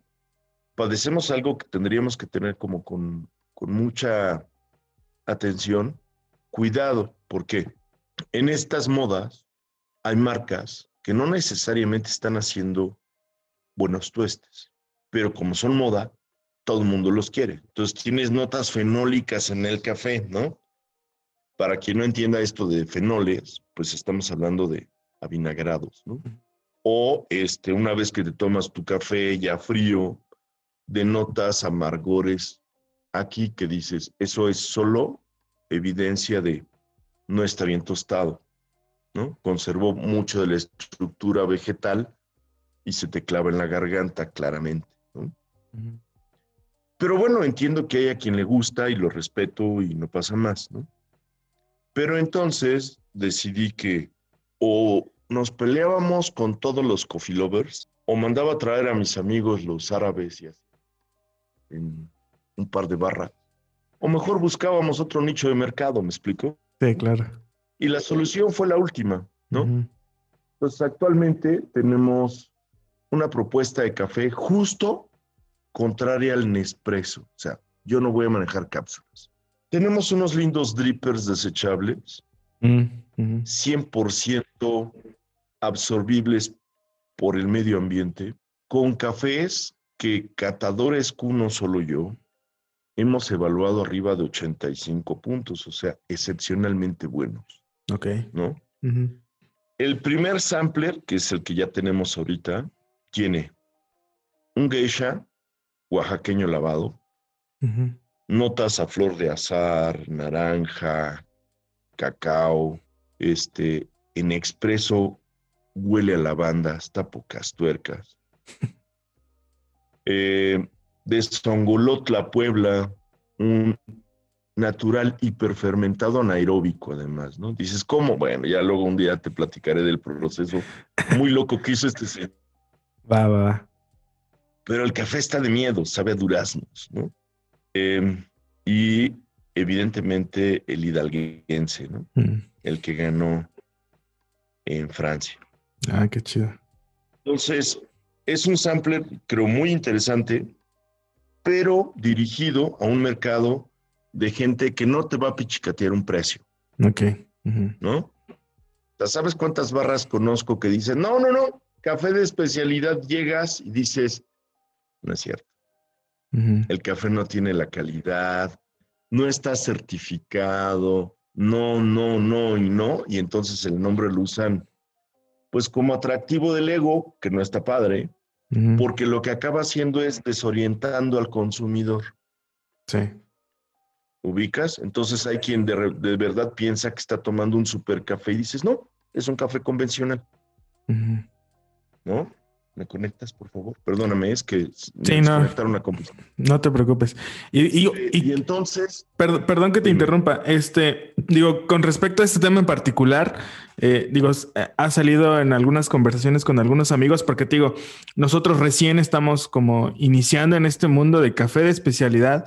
padecemos algo que tendríamos que tener como con, con mucha atención, cuidado, porque en estas modas hay marcas que no necesariamente están haciendo buenos tuestes, pero como son moda, todo el mundo los quiere. Entonces tienes notas fenólicas en el café, ¿no? Para quien no entienda esto de fenoles, pues estamos hablando de avinagrados, ¿no? O este, una vez que te tomas tu café ya frío, de notas amargores aquí que dices, eso es solo evidencia de no está bien tostado, ¿no? Conservó mucho de la estructura vegetal y se te clava en la garganta claramente, ¿no? Pero bueno, entiendo que hay a quien le gusta y lo respeto y no pasa más, ¿no? Pero entonces decidí que o nos peleábamos con todos los coffee lovers o mandaba a traer a mis amigos los árabes y así, en un par de barras. O mejor buscábamos otro nicho de mercado, ¿me explico? Sí, claro. Y la solución fue la última, ¿no? Ujú. Pues actualmente tenemos una propuesta de café justo contraria al Nespresso. O sea, yo no voy a manejar cápsulas. Tenemos unos lindos drippers desechables, Mm, ujú. 100% absorbibles por el medio ambiente, con cafés que catadores Q, no solo yo, hemos evaluado arriba de 85 puntos, o sea, excepcionalmente buenos, Ok. ¿no? El primer sampler, que es el que ya tenemos ahorita, tiene un geisha oaxaqueño lavado, notas a flor de azar, naranja, cacao, este, en expreso huele a lavanda, hasta pocas tuercas. Eh, de Songolotla, Puebla, un natural hiperfermentado anaeróbico, además, ¿no? Dices, ¿cómo? Bueno, ya luego un día te platicaré del proceso muy loco que hizo este Va, va, va. Pero el café está de miedo, sabe a duraznos, ¿no? Em, y evidentemente el hidalguense, ¿no? Mm. El que ganó en Francia. Ah, qué chido. Entonces, es un sampler, creo, muy interesante, pero dirigido a un mercado de gente que no te va a pichicatear un precio. Ok. ¿No? ¿Sabes cuántas barras conozco que dicen, no, no, no, café de especialidad llegas y dices, no es cierto. El café no tiene la calidad, no está certificado, no, no, no y no, y entonces el nombre lo usan pues como atractivo del ego, que no está padre, porque lo que acaba haciendo es desorientando al consumidor. Sí. ¿Ubicas? Entonces hay quien de, verdad piensa que está tomando un super café y dices, no, es un café convencional. ¿No? ¿Me conectas, por favor? Perdóname, es que sí, no, una No te preocupes. Y, y, entonces. Perdón, que te interrumpa. Este, digo, con respecto a este tema en particular, eh, digo, ha salido en algunas conversaciones con algunos amigos, porque te digo, nosotros recién estamos como iniciando en este mundo de café de especialidad.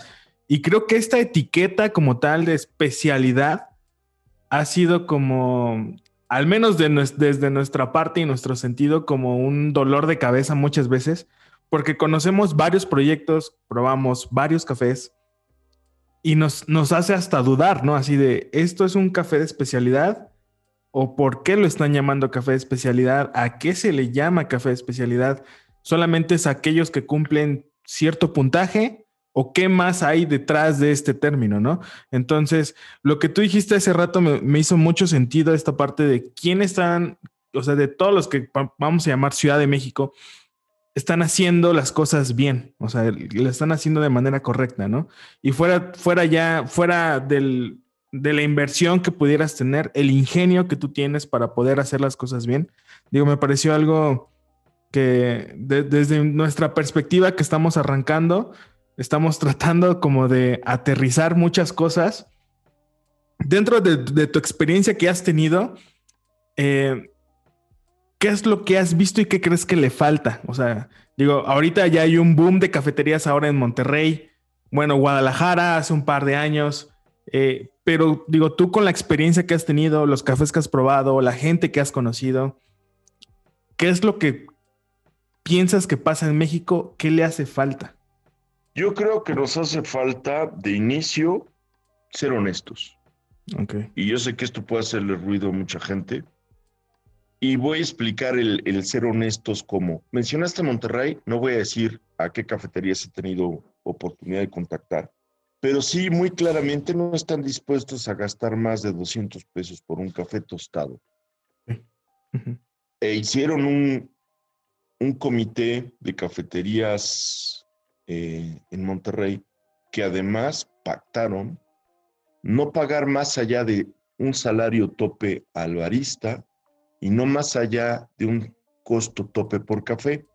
Y creo que esta etiqueta como tal de especialidad ha sido como al menos desde nuestra parte y nuestro sentido, como un dolor de cabeza muchas veces, porque conocemos varios proyectos, probamos varios cafés y nos, nos hace hasta dudar, ¿no? Así de, ¿esto es un café de especialidad? ¿O por qué lo están llamando café de especialidad? ¿A qué se le llama café de especialidad? ¿Solamente es aquellos que cumplen cierto puntaje? O qué más hay detrás de este término, ¿no? Entonces, lo que tú dijiste hace rato me, hizo mucho sentido esta parte de quién están, o sea, de todos los que vamos a llamar Ciudad de México, están haciendo las cosas bien, o sea, lo están haciendo de manera correcta, ¿no? Y fuera, fuera ya, fuera del, de la inversión que pudieras tener, el ingenio que tú tienes para poder hacer las cosas bien, digo, me pareció algo que desde nuestra perspectiva que estamos arrancando, Estamos tratando como de aterrizar muchas cosas. Dentro de, tu experiencia que has tenido, eh, ¿qué es lo que has visto y qué crees que le falta? O sea, digo, ahorita ya hay un boom de cafeterías ahora en Monterrey, bueno, Guadalajara hace un par de años, eh, pero digo, tú con la experiencia que has tenido, los cafés que has probado, la gente que has conocido, ¿qué es lo que piensas que pasa en México? ¿Qué le hace falta? Yo creo que nos hace falta de inicio ser honestos. Okay. Y yo sé que esto puede hacerle ruido a mucha gente. Y voy a explicar el, ser honestos como, mencionaste Monterrey, no voy a decir a qué cafeterías he tenido oportunidad de contactar, pero sí muy claramente no están dispuestos a gastar más de 200 pesos por un café tostado. E hicieron un, un comité de cafeterías eh, en Monterrey que además pactaron no pagar más allá de un salario tope al barista y no más allá de un costo tope por café.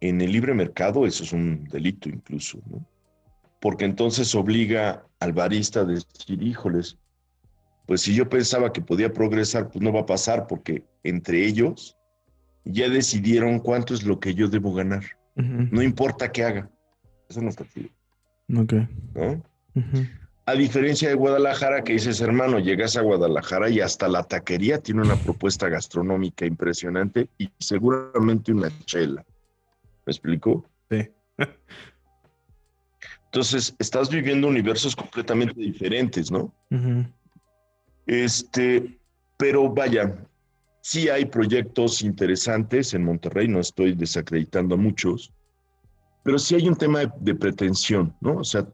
En el libre mercado eso es un delito incluso, ¿no? Porque entonces obliga al barista a decir, híjoles, pues si yo pensaba que podía progresar, pues no va a pasar porque entre ellos ya decidieron cuánto es lo que yo debo ganar. No importa qué haga. Eso no está chido. Ok. ¿No? A diferencia de Guadalajara, que dices, hermano, llegas a Guadalajara y hasta la taquería tiene una propuesta gastronómica impresionante y seguramente una chela. ¿Me explico? Sí. Entonces, estás viviendo universos completamente diferentes, ¿no? Este, pero vaya, sí hay proyectos interesantes en Monterrey, no estoy desacreditando a muchos, pero sí hay un tema de, pretensión, ¿no? O sea,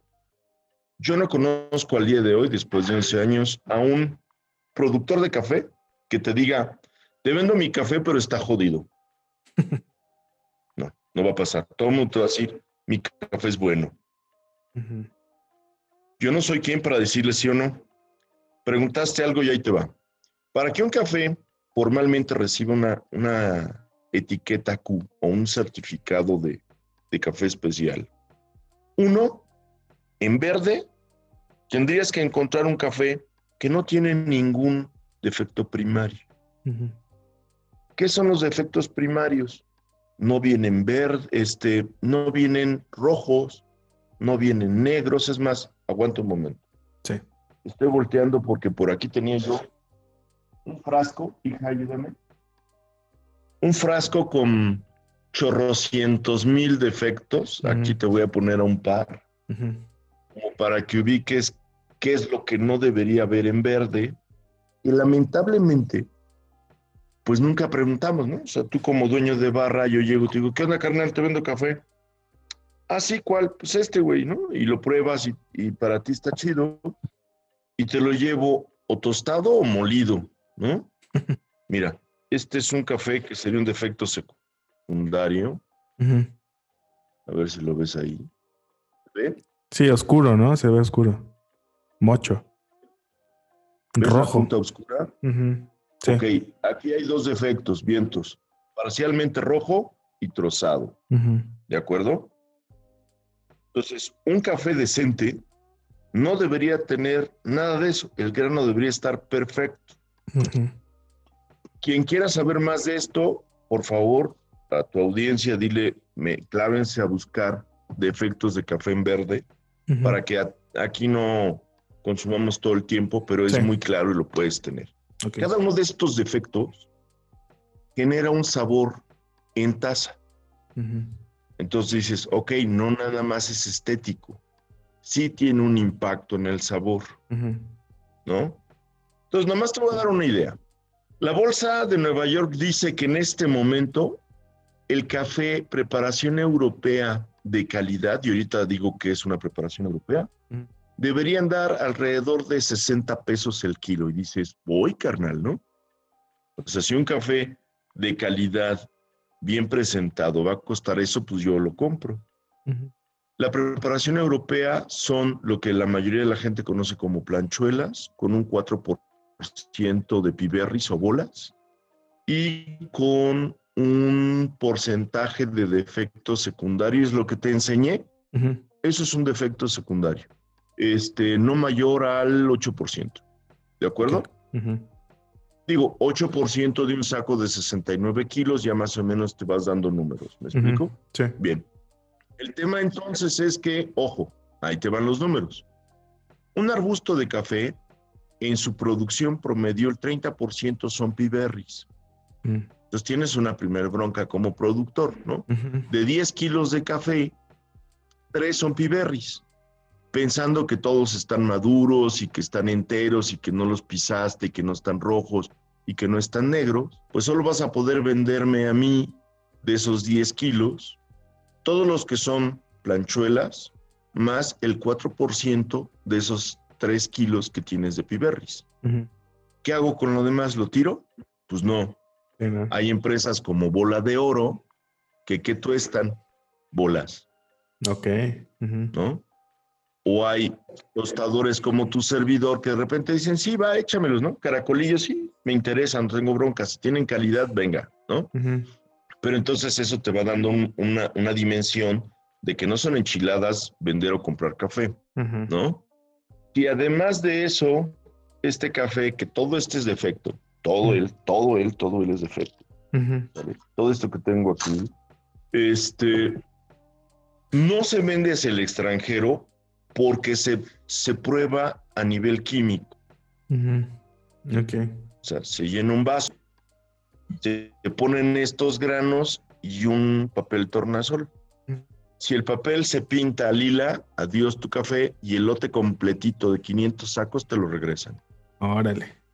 yo no conozco al día de hoy, después de 11 años, a un productor de café que te diga, te vendo mi café, pero está jodido. No, no va a pasar. Todo el mundo va a decir, mi café es bueno. Yo no soy quien para decirle sí o no. Preguntaste algo y ahí te va. Para que un café formalmente reciba una, una etiqueta Q o un certificado de, de café especial, uno, en verde, tendrías que encontrar un café que no tiene ningún defecto primario. ¿Qué son los defectos primarios? No vienen verdes, este, no vienen rojos, no vienen negros. Es más, aguanta un momento. Sí. Estoy volteando porque por aquí tenía yo un frasco, hija, ayúdame. Un frasco con chorrocientos mil defectos. Aquí te voy a poner a un par, como para que ubiques qué es lo que no debería haber en verde. Y lamentablemente, pues nunca preguntamos, ¿no? O sea, tú como dueño de barra, yo llego y te digo, ¿qué onda, carnal? Te vendo café. Ah, sí, ¿cuál? Pues este, güey, ¿no? Y lo pruebas y, y para ti está chido. Y te lo llevo o tostado o molido, ¿no? Mira, este es un café que sería un defecto secundario. A ver si lo ves ahí. ¿Ve? Sí, oscuro, ¿no? Se ve oscuro. Mocho. ¿Ves la Rojo. punta oscura? Sí. Ok, aquí hay dos defectos, vientos. Parcialmente rojo y trozado. ¿de acuerdo? Entonces, un café decente no debería tener nada de eso. El grano debería estar perfecto. Quien quiera saber más de esto, por favor, a tu audiencia, dile, me clávense a buscar defectos de café en verde Ujú. para que a- aquí no consumamos todo el tiempo, pero es Sí. muy claro y lo puedes tener. Ok. Cada uno de estos defectos genera un sabor en taza. Ujú. Entonces dices, ok, no nada más es estético, sí tiene un impacto en el sabor, Ujú. ¿no? Entonces, nomás te voy a dar una idea. La bolsa de Nueva York dice que en este momento el café preparación europea de calidad, y ahorita digo que es una preparación europea, Mm. deberían dar alrededor de 60 pesos el kilo. Y dices, voy, carnal, ¿no? O sea, si un café de calidad bien presentado va a costar eso, pues yo lo compro. La preparación europea son lo que la mayoría de la gente conoce como planchuelas, con un 4% de piberris o bolas y con un porcentaje de defectos secundarios, lo que te enseñé, eso es un defecto secundario, este, no mayor al 8%. ¿De acuerdo? Digo, 8% de un saco de 69 kilos, ya más o menos te vas dando números. ¿Me explico? Sí. Bien. El tema entonces es que, ojo, ahí te van los números. Un arbusto de café, en su producción promedio, el 30% son piberris. Mm. Entonces tienes una primer bronca como productor, ¿no? De 10 kilos de café, 3 son piberris. Pensando que todos están maduros y que están enteros y que no los pisaste y que no están rojos y que no están negros, pues solo vas a poder venderme a mí de esos 10 kilos todos los que son planchuelas más el 4% de esos 3 kilos que tienes de piberris. ¿Qué hago con lo demás? ¿Lo tiro? Pues no. Sí, ¿no? Hay empresas como Bola de Oro que ¿qué tuestan? Bolas, Ok. ¿no? O hay tostadores como tu servidor que de repente dicen, sí, va, échamelos, ¿no? Caracolillos, sí, me interesan, no tengo broncas. Si tienen calidad, venga, ¿no? Pero entonces eso te va dando un- una, una dimensión de que no son enchiladas vender o comprar café. ¿no? Y además de eso, este café, que todo este es defecto, todo él, todo él, todo él es defecto. Todo esto que tengo aquí, este, no se vende hacia el extranjero porque se, se prueba a nivel químico. Ujú. Ok. O sea, se llena un vaso, se ponen estos granos y un papel tornasol. Si el papel se pinta a lila, adiós tu café y el lote completito de 500 sacos te lo regresan. Órale.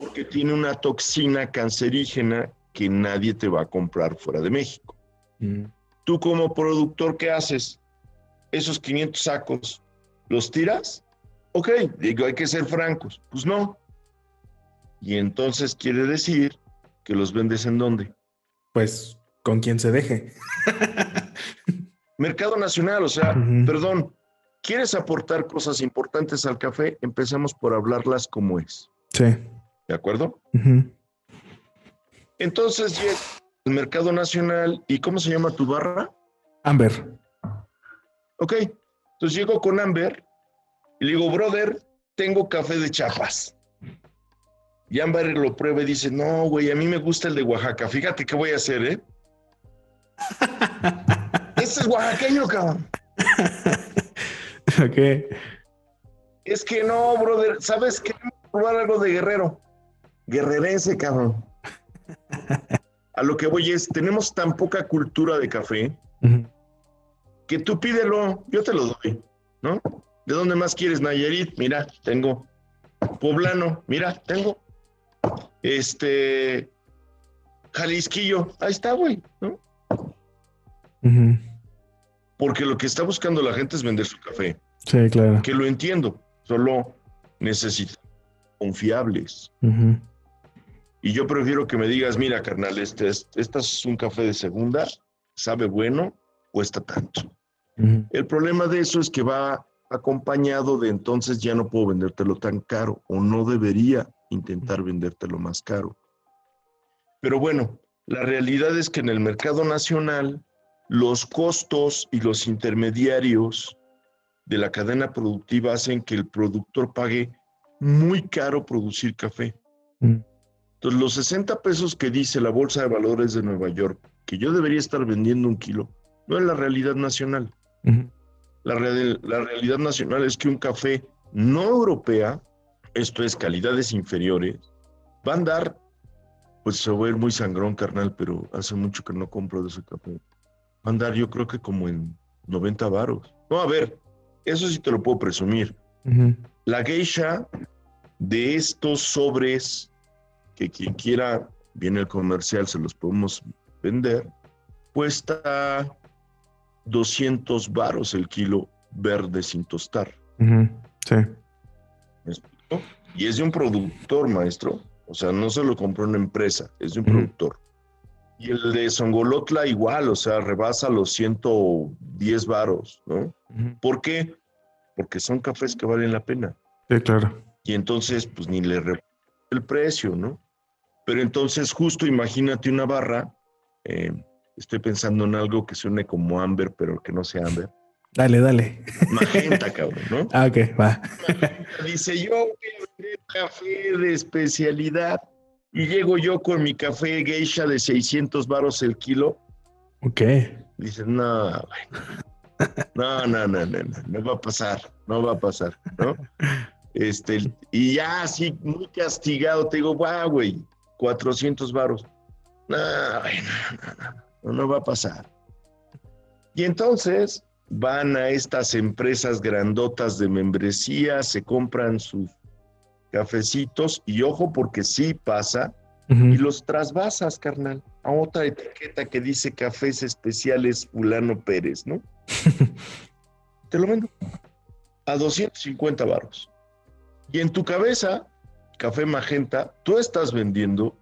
Porque tiene una toxina cancerígena que nadie te va a comprar fuera de México. Mm. Tú como productor, ¿qué haces? Esos 500 sacos, ¿los tiras? Ok, digo, hay que ser francos. Pues no. Y entonces quiere decir que los vendes en dónde? Pues con quien se deje. Mercado nacional, o sea, perdón, ¿Quieres aportar cosas importantes al café? Empecemos por hablarlas como es. Sí. ¿De acuerdo? Entonces llega al mercado nacional y ¿cómo se llama tu barra? Amber. Ok. Entonces llego con Amber y le digo, brother, tengo café de chapas. Y Amber lo prueba y dice, no, güey, a mí me gusta el de Oaxaca. Fíjate qué voy a hacer, ¿eh? este es oaxaqueño, cabrón. ok. Es que no, brother, ¿sabes qué? Probar algo de guerrero. Guerrerense, cabrón. A lo que voy es, tenemos tan poca cultura de café que tú pídelo, yo te lo doy, ¿no? ¿De dónde más quieres, Nayarit? Mira, tengo. Poblano, mira, tengo. Este. Jalisquillo, ahí está, güey, ¿no? Porque lo que está buscando la gente es vender su café. Sí, claro. Que lo entiendo, solo necesito confiables. Y yo prefiero que me digas, mira, carnal, este, este, es un café de segunda, sabe bueno, cuesta tanto. El problema de eso es que va acompañado de entonces ya no puedo vendértelo tan caro o no debería intentar vendértelo más caro. Pero bueno, la realidad es que en el mercado nacional los costos y los intermediarios de la cadena productiva hacen que el productor pague muy caro producir café. Entonces, los 60 pesos que dice la Bolsa de Valores de Nueva York, que yo debería estar vendiendo un kilo, no es la realidad nacional. La, realidad nacional es que un café no europea, esto es calidades inferiores, va a andar, pues se va a ir muy sangrón, carnal, pero hace mucho que no compro de ese café. Va a andar yo creo que como en 90 varos. No, a ver, eso sí te lo puedo presumir. La geisha de estos sobres, que quien quiera, viene el comercial, se los podemos vender, cuesta 200 varos el kilo verde sin tostar. Sí. ¿Me explico? Y es de un productor, maestro. O sea, no se lo compró una empresa, es de un productor. Y el de Songolotla igual, o sea, rebasa los 110 varos, ¿no? ¿Por qué? Porque son cafés que valen la pena. Sí, claro. Y entonces, pues ni le el precio, ¿no? Pero entonces, justo imagínate una barra, eh, Estoy pensando en algo que suene como Amber, pero que no sea Amber. Dale, dale. Magenta, cabrón, ¿no? Ah, ok, va. Dice, yo voy a vender café de especialidad y llego yo con mi café geisha de 600 varos el kilo. Ok. Dice, no, no, no, no, no, no, no va a pasar, no va a pasar, ¿no? Este, y ya así, muy castigado, te digo, guau, güey, 400 varos. No, no, no, no va a pasar. Y entonces van a estas empresas grandotas de membresía, se compran sus cafecitos y ojo porque sí pasa y los trasvasas, carnal, a otra etiqueta que dice cafés especiales fulano Pérez, ¿no? Te lo vendo a 250 baros. Y en tu cabeza, café magenta, tú estás vendiendo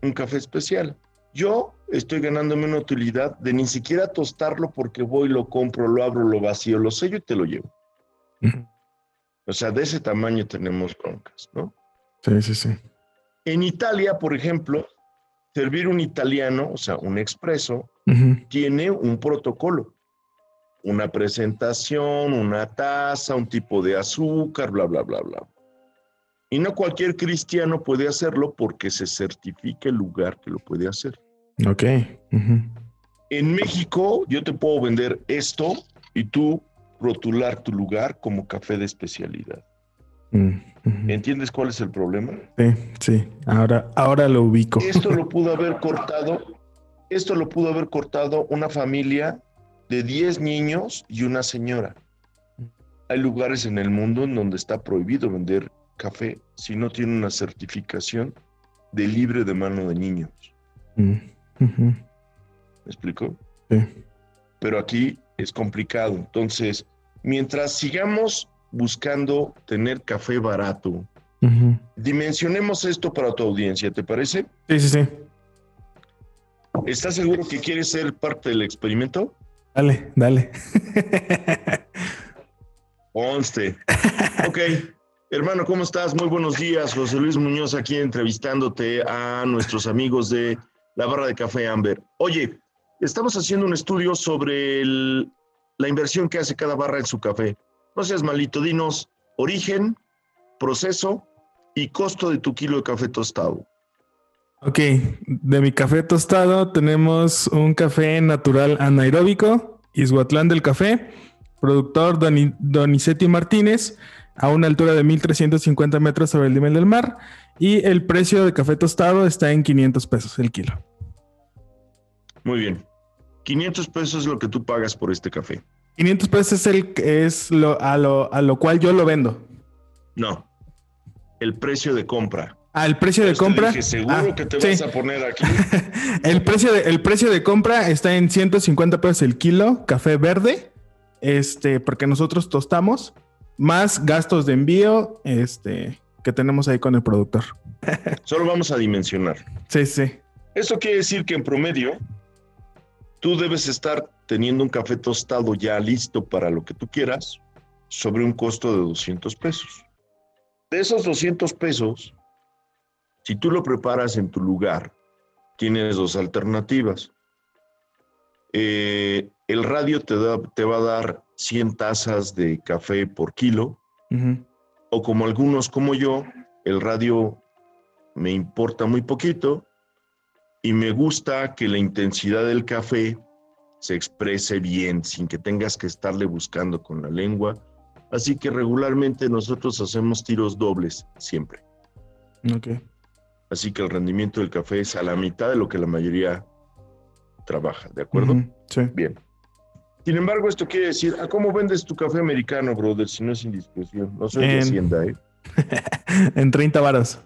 un café especial. Yo estoy ganándome una utilidad de ni siquiera tostarlo porque voy, lo compro, lo abro, lo vacío, lo sello y te lo llevo. O sea, de ese tamaño tenemos broncas, ¿no? Sí, sí, sí. En Italia, por ejemplo, servir un italiano, o sea, un expreso, tiene un protocolo, una presentación, una taza, un tipo de azúcar, bla, bla, bla, bla. Y no cualquier cristiano puede hacerlo porque se certifica el lugar que lo puede hacer. Ok. En México yo te puedo vender esto y tú rotular tu lugar como café de especialidad. Mm, ¿Entiendes cuál es el problema? Sí, sí. Ahora, ahora lo ubico. Esto lo pudo haber cortado, esto lo pudo haber cortado una familia de 10 niños y una señora. Hay lugares en el mundo en donde está prohibido vender café si no tiene una certificación de libre de mano de niños. Mm, ¿Me explico? Sí. Pero aquí es complicado. Entonces, mientras sigamos buscando tener café barato, dimensionemos esto para tu audiencia, ¿te parece? Sí, sí, sí. ¿Estás seguro que quieres ser parte del experimento? Dale, dale. Conste. Ok. Hermano, ¿cómo estás? Muy buenos días. José Luis Muñoz aquí entrevistándote a nuestros amigos de la barra de café Amber. Oye, estamos haciendo un estudio sobre la inversión que hace cada barra en su café. No seas malito, dinos origen, proceso y costo de tu kilo de café tostado. Ok, de mi café tostado tenemos un café natural anaeróbico, Ishuatlán del Café, productor Donizetti Martínez, a una altura de 1350 metros sobre el nivel del mar, y el precio de café tostado está en 500 pesos el kilo. Muy bien. 500 pesos es lo que tú pagas por este café. 500 pesos es, el, es lo, a, lo, a lo cual yo lo vendo. No, el precio de compra. Ah, el precio de compra. seguro ah, que te vas a poner aquí. el, precio de, el precio de compra está en 150 pesos el kilo, café verde, este, porque nosotros tostamos, más gastos de envío, este, que tenemos ahí con el productor. Solo vamos a dimensionar. Sí, sí. Eso quiere decir que en promedio, tú debes estar teniendo un café tostado ya listo para lo que tú quieras, sobre un costo de 200 pesos. De esos 200 pesos, si tú lo preparas en tu lugar, tienes dos alternativas. Eh, el radio te, te, va a dar 100 tazas de café por kilo, o como algunos como yo, el radio me importa muy poquito y me gusta que la intensidad del café se exprese bien, sin que tengas que estarle buscando con la lengua Así que regularmente nosotros hacemos tiros dobles siempre. Ok. Así que el rendimiento del café es a la mitad de lo que la mayoría trabaja, ¿de acuerdo? Sí. Bien. Sin embargo, esto quiere decir, ¿a cómo vendes tu café americano, brother? Si no es indiscreción. No soy de Hacienda, ¿eh? en 30 varos.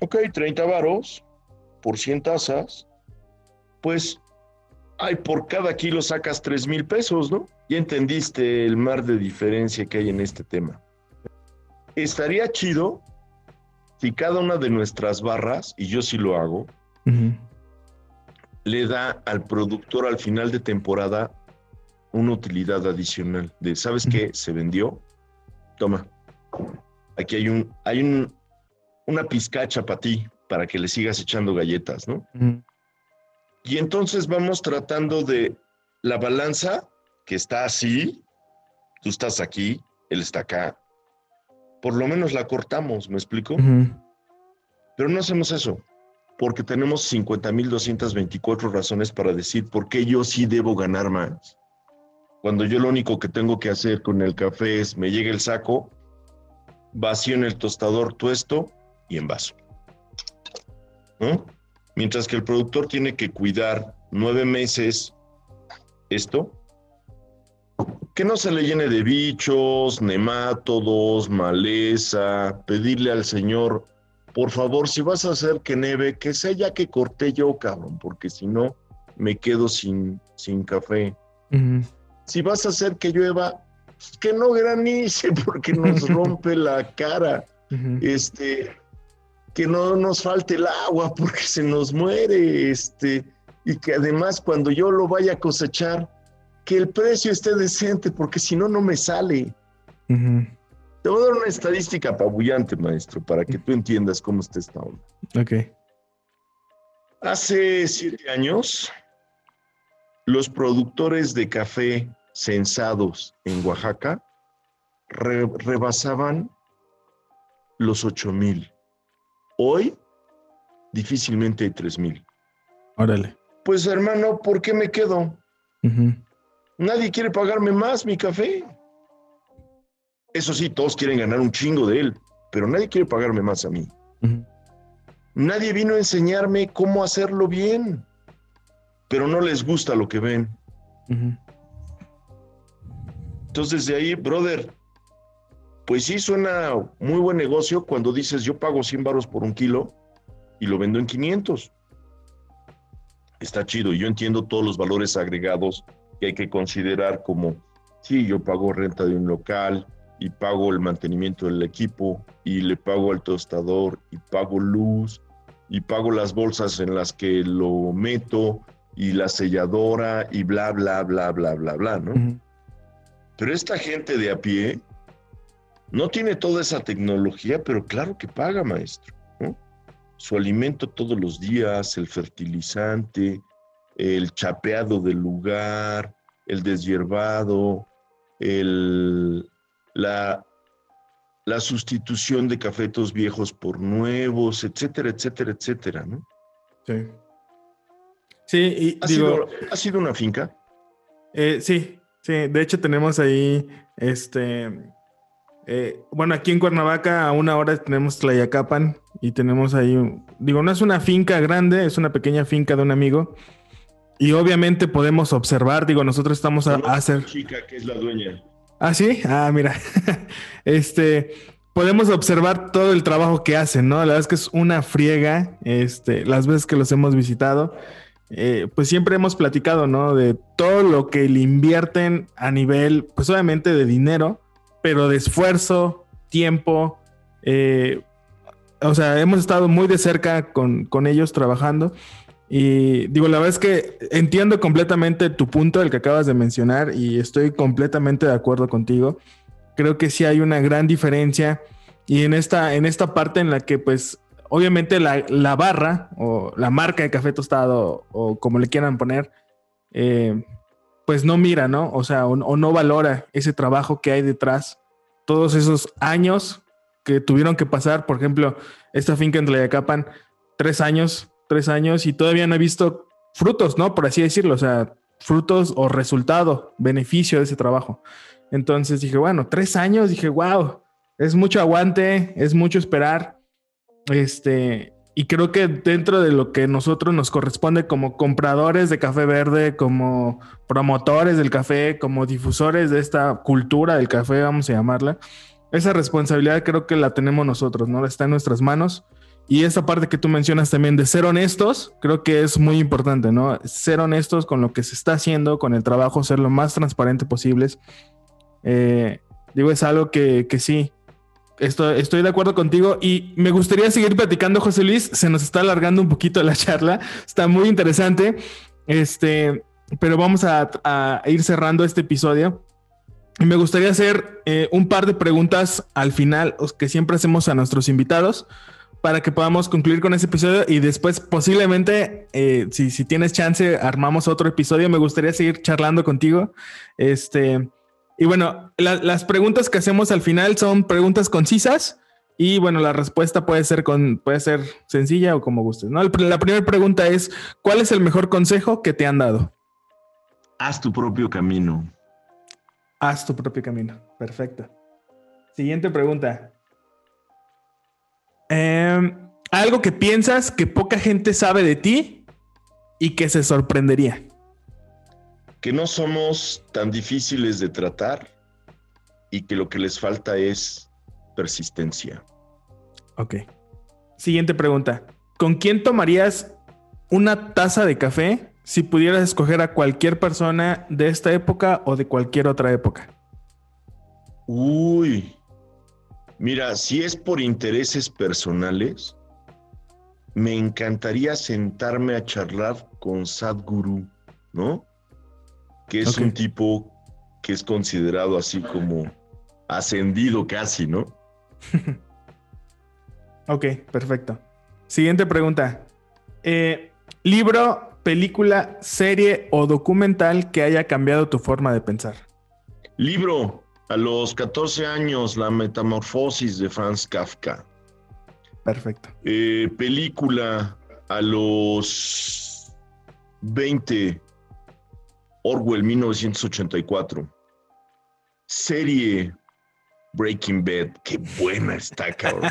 Ok, 30 varos por 100 tazas. Pues, ay, por cada kilo sacas 3 mil pesos, ¿no? Ya entendiste el mar de diferencia que hay en este tema. Estaría chido si cada una de nuestras barras, y yo sí lo hago, le da al productor al final de temporada una utilidad adicional de, ¿sabes qué? Se vendió. Toma. Aquí hay un, hay un, una pizcacha para ti, para que le sigas echando galletas, ¿no? Y entonces vamos tratando de la balanza que está así, tú estás aquí, él está acá, por lo menos la cortamos, ¿me explico? Pero no hacemos eso, porque tenemos 50.224 razones para decir por qué yo sí debo ganar más. Cuando yo lo único que tengo que hacer con el café es me llega el saco, vacío en el tostador, tuesto y envaso. ¿No? Mientras que el productor tiene que cuidar nueve meses esto, que no se le llene de bichos, nemátodos, maleza, pedirle al Señor, por favor, si vas a hacer que neve, que sea ya que corté yo, cabrón, porque si no, me quedo sin, sin café. Si vas a hacer que llueva, que no granice, porque nos rompe la cara. Este, que no nos falte el agua, porque se nos muere, este, y que además cuando yo lo vaya a cosechar, que el precio esté decente, porque si no, no me sale. Te voy a dar una estadística apabullante, maestro, para que tú entiendas cómo está esta onda. Ok. Hace siete años, los productores de café censados en Oaxaca rebasaban los ocho mil. Hoy, difícilmente hay tres mil. Órale. Pues hermano, ¿por qué me quedo? Nadie quiere pagarme más mi café. Eso sí, todos quieren ganar un chingo de él, pero nadie quiere pagarme más a mí. Nadie vino a enseñarme cómo hacerlo bien, pero no les gusta lo que ven. Entonces, de ahí, brother, pues sí suena muy buen negocio cuando dices yo pago 100 baros por un kilo y lo vendo en 500. Está chido, yo entiendo todos los valores agregados que hay que considerar como, sí, yo pago renta de un local y pago el mantenimiento del equipo y le pago al tostador y pago luz y pago las bolsas en las que lo meto y la selladora y bla, bla, bla, bla, bla, bla, ¿no? Pero esta gente de a pie No tiene toda esa tecnología, pero claro que paga, maestro. Su alimento todos los días, el fertilizante, el chapeado del lugar, el deshiervado, el, la, la sustitución de cafetos viejos por nuevos, etcétera, etcétera, etcétera, ¿no? Sí. Sí, y ¿Ha, digo, sido, ¿Ha sido una finca? eh, sí, sí. De hecho, tenemos ahí, este, eh, bueno, aquí en Cuernavaca a una hora tenemos Tlayacapan y tenemos ahí, un- digo, no es una finca grande, es una pequeña finca de un amigo. Y obviamente podemos observar, digo, nosotros estamos a, a hacer... chica que es la dueña. Ah, sí. Ah, mira. este, podemos observar todo el trabajo que hacen, ¿no? La verdad es que es una friega. Este, las veces que los hemos visitado, eh, pues siempre hemos platicado, ¿no? De todo lo que le invierten a nivel, pues obviamente de dinero, pero de esfuerzo, tiempo. eh, o sea, hemos estado muy de cerca con, con ellos trabajando. Y digo, la verdad es que entiendo completamente tu punto, el que acabas de mencionar, y estoy completamente de acuerdo contigo. Creo que sí hay una gran diferencia. Y en esta, en esta parte en la que, pues, obviamente la, la barra o la marca de café tostado o como le quieran poner, eh, pues no mira, ¿no? O sea, o, o no valora ese trabajo que hay detrás. Todos esos años que tuvieron que pasar, por ejemplo, esta finca en Tlayacapan, tres años, tres años y todavía no he visto frutos, ¿no? Por así decirlo, o sea, frutos o resultado, beneficio de ese trabajo. Entonces dije, bueno, tres años, dije, wow, es mucho aguante, es mucho esperar. Este, y creo que dentro de lo que nosotros nos corresponde como compradores de café verde, como promotores del café, como difusores de esta cultura del café, vamos a llamarla, esa responsabilidad creo que la tenemos nosotros, ¿no? Está en nuestras manos. Y esa parte que tú mencionas también de ser honestos, creo que es muy importante, ¿no? Ser honestos con lo que se está haciendo, con el trabajo, ser lo más transparente posibles. Eh, digo, es algo que, que sí, estoy, de acuerdo contigo y me gustaría seguir platicando, José Luis. Se nos está alargando un poquito la charla, está muy interesante. Este, pero vamos a, ir cerrando este episodio. Y me gustaría hacer eh, un par de preguntas al final que siempre hacemos a nuestros invitados para que podamos concluir con ese episodio y después posiblemente, eh, si, si tienes chance, armamos otro episodio. Me gustaría seguir charlando contigo. Este, y bueno, la- las preguntas que hacemos al final son preguntas concisas y bueno, la respuesta puede ser, con, puede ser sencilla o como gustes. ¿no? La primera pregunta es, ¿cuál es el mejor consejo que te han dado? Haz tu propio camino. Haz tu propio camino. Perfecto. Siguiente pregunta. Em, algo que piensas que poca gente sabe de ti y que se sorprendería. Que no somos tan difíciles de tratar y que lo que les falta es persistencia. Ok. Siguiente pregunta. ¿Con quién tomarías una taza de café si pudieras escoger a cualquier persona de esta época o de cualquier otra época? Uy, mira, si es por intereses personales, me encantaría sentarme a charlar con Sadhguru, ¿no? Que es un tipo que es considerado así como ascendido casi, ¿no? Ok, perfecto. Siguiente pregunta. Eh, libro, película, serie o documental que haya cambiado tu forma de pensar. Libro, a los 14 años, La Metamorfosis de Franz Kafka. Perfecto. Eh, película, a los 20, Orwell 1984. Serie, Breaking Bad. Qué buena está, cabrón.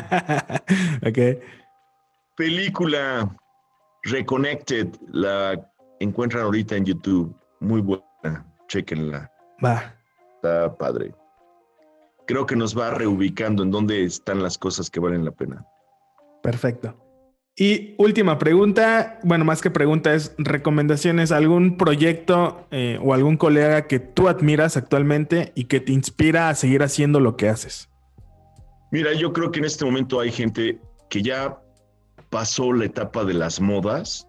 ok. Película, Reconnected. La encuentran ahorita en YouTube. Muy buena. Chequenla. Va. Está padre. Creo que nos va reubicando en dónde están las cosas que valen la pena. Perfecto. Y última pregunta, bueno, más que pregunta es recomendaciones, algún proyecto eh, o algún colega que tú admiras actualmente y que te inspira a seguir haciendo lo que haces. Mira, yo creo que en este momento hay gente que ya pasó la etapa de las modas,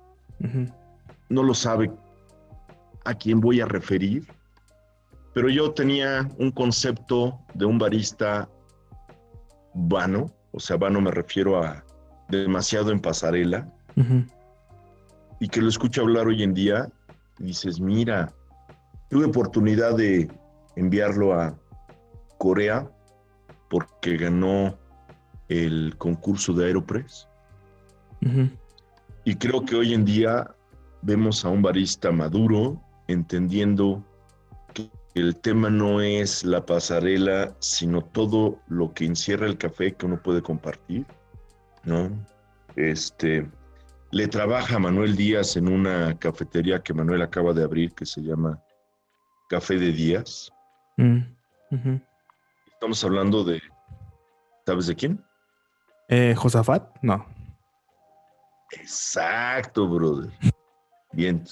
no lo sabe a quién voy a referir, pero yo tenía un concepto de un barista vano, o sea, vano me refiero a demasiado en pasarela, y que lo escucho hablar hoy en día, dices, mira, tuve oportunidad de enviarlo a Corea porque ganó el concurso de Aeropress. Y creo que hoy en día vemos a un barista maduro entendiendo que el tema no es la pasarela, sino todo lo que encierra el café que uno puede compartir, ¿no? Este, le trabaja a Manuel Díaz en una cafetería que Manuel acaba de abrir que se llama Café de Díaz. Mm, Estamos hablando de, ¿sabes de quién? Eh, Josafat, no. Exacto, brother. Bien.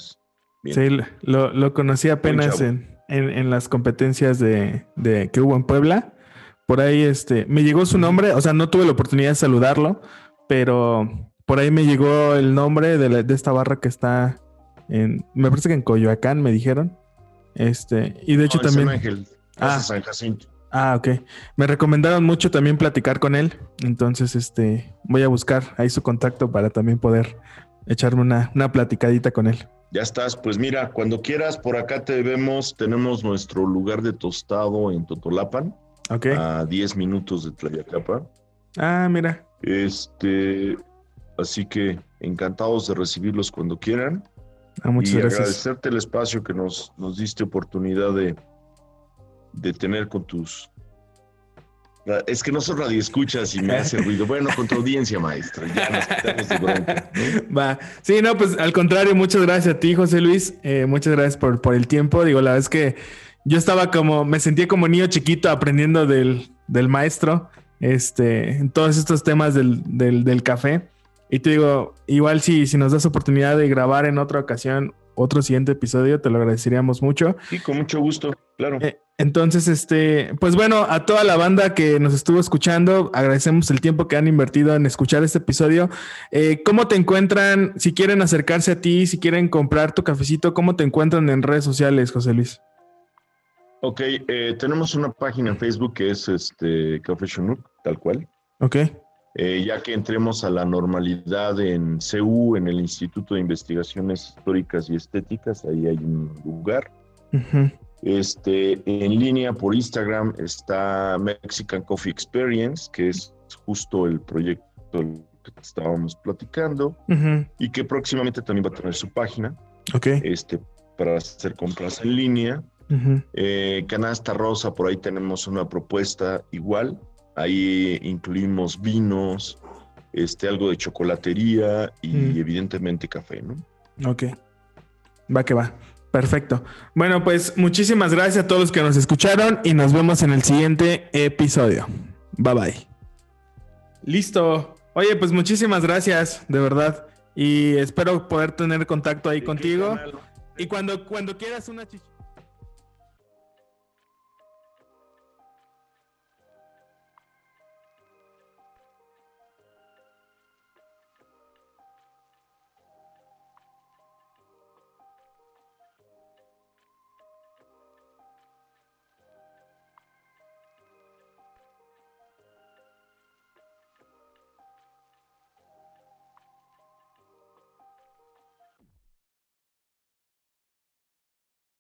Sí, lo, conocí apenas en, en, las competencias de, de, que hubo en Puebla. Por ahí este, me llegó su nombre, o sea, no tuve la oportunidad de saludarlo, pero por ahí me llegó el nombre de, de esta barra que está en, me parece que en Coyoacán, me dijeron. Este, y de hecho también. Ángel, ah, San Jacinto. Ah, ok. Me recomendaron mucho también platicar con él. Entonces, este, voy a buscar ahí su contacto para también poder echarme una, una platicadita con él. Ya estás, pues mira, cuando quieras, por acá te vemos, tenemos nuestro lugar de tostado en Totolapan. A 10 minutos de Tlayacapa. Ah, mira. Este, así que encantados de recibirlos cuando quieran. Ah, muchas y gracias. agradecerte el espacio que nos, nos diste oportunidad de, de tener con tus... Es que no son escuchas y me hace ruido. Bueno, con tu audiencia, maestro. Ya nos quitamos de bronca. Va. Sí, no, pues al contrario, muchas gracias a ti, José Luis. Eh, muchas gracias por, por el tiempo. Digo, la verdad es que yo estaba como, me sentía como niño chiquito aprendiendo del, del maestro este, en todos estos temas del, del, del, café. Y te digo, igual si, si nos das oportunidad de grabar en otra ocasión otro siguiente episodio, te lo agradeceríamos mucho. Sí, con mucho gusto, claro. Eh, entonces, este, pues bueno, a toda la banda que nos estuvo escuchando, agradecemos el tiempo que han invertido en escuchar este episodio. Eh, ¿Cómo te encuentran? Si quieren acercarse a ti, si quieren comprar tu cafecito, ¿cómo te encuentran en redes sociales, José Luis? Ok, eh, tenemos una página en Facebook que es este Café Chinook, tal cual. Ok. Eh, ya que entremos a la normalidad en CU, en el Instituto de Investigaciones Históricas y Estéticas, ahí hay un lugar. Este, en línea por Instagram está Mexican Coffee Experience, que es justo el proyecto que estábamos platicando y que próximamente también va a tener su página okay. este, para hacer compras en línea. Eh, Canasta Rosa, por ahí tenemos una propuesta igual, Ahí incluimos vinos, este, algo de chocolatería y mm. evidentemente café, ¿no? Ok. Va que va. Perfecto. Bueno, pues muchísimas gracias a todos los que nos escucharon y nos vemos en el siguiente episodio. Bye bye. Listo. Oye, pues muchísimas gracias, de verdad. Y espero poder tener contacto ahí contigo. Y cuando, cuando quieras una chicha.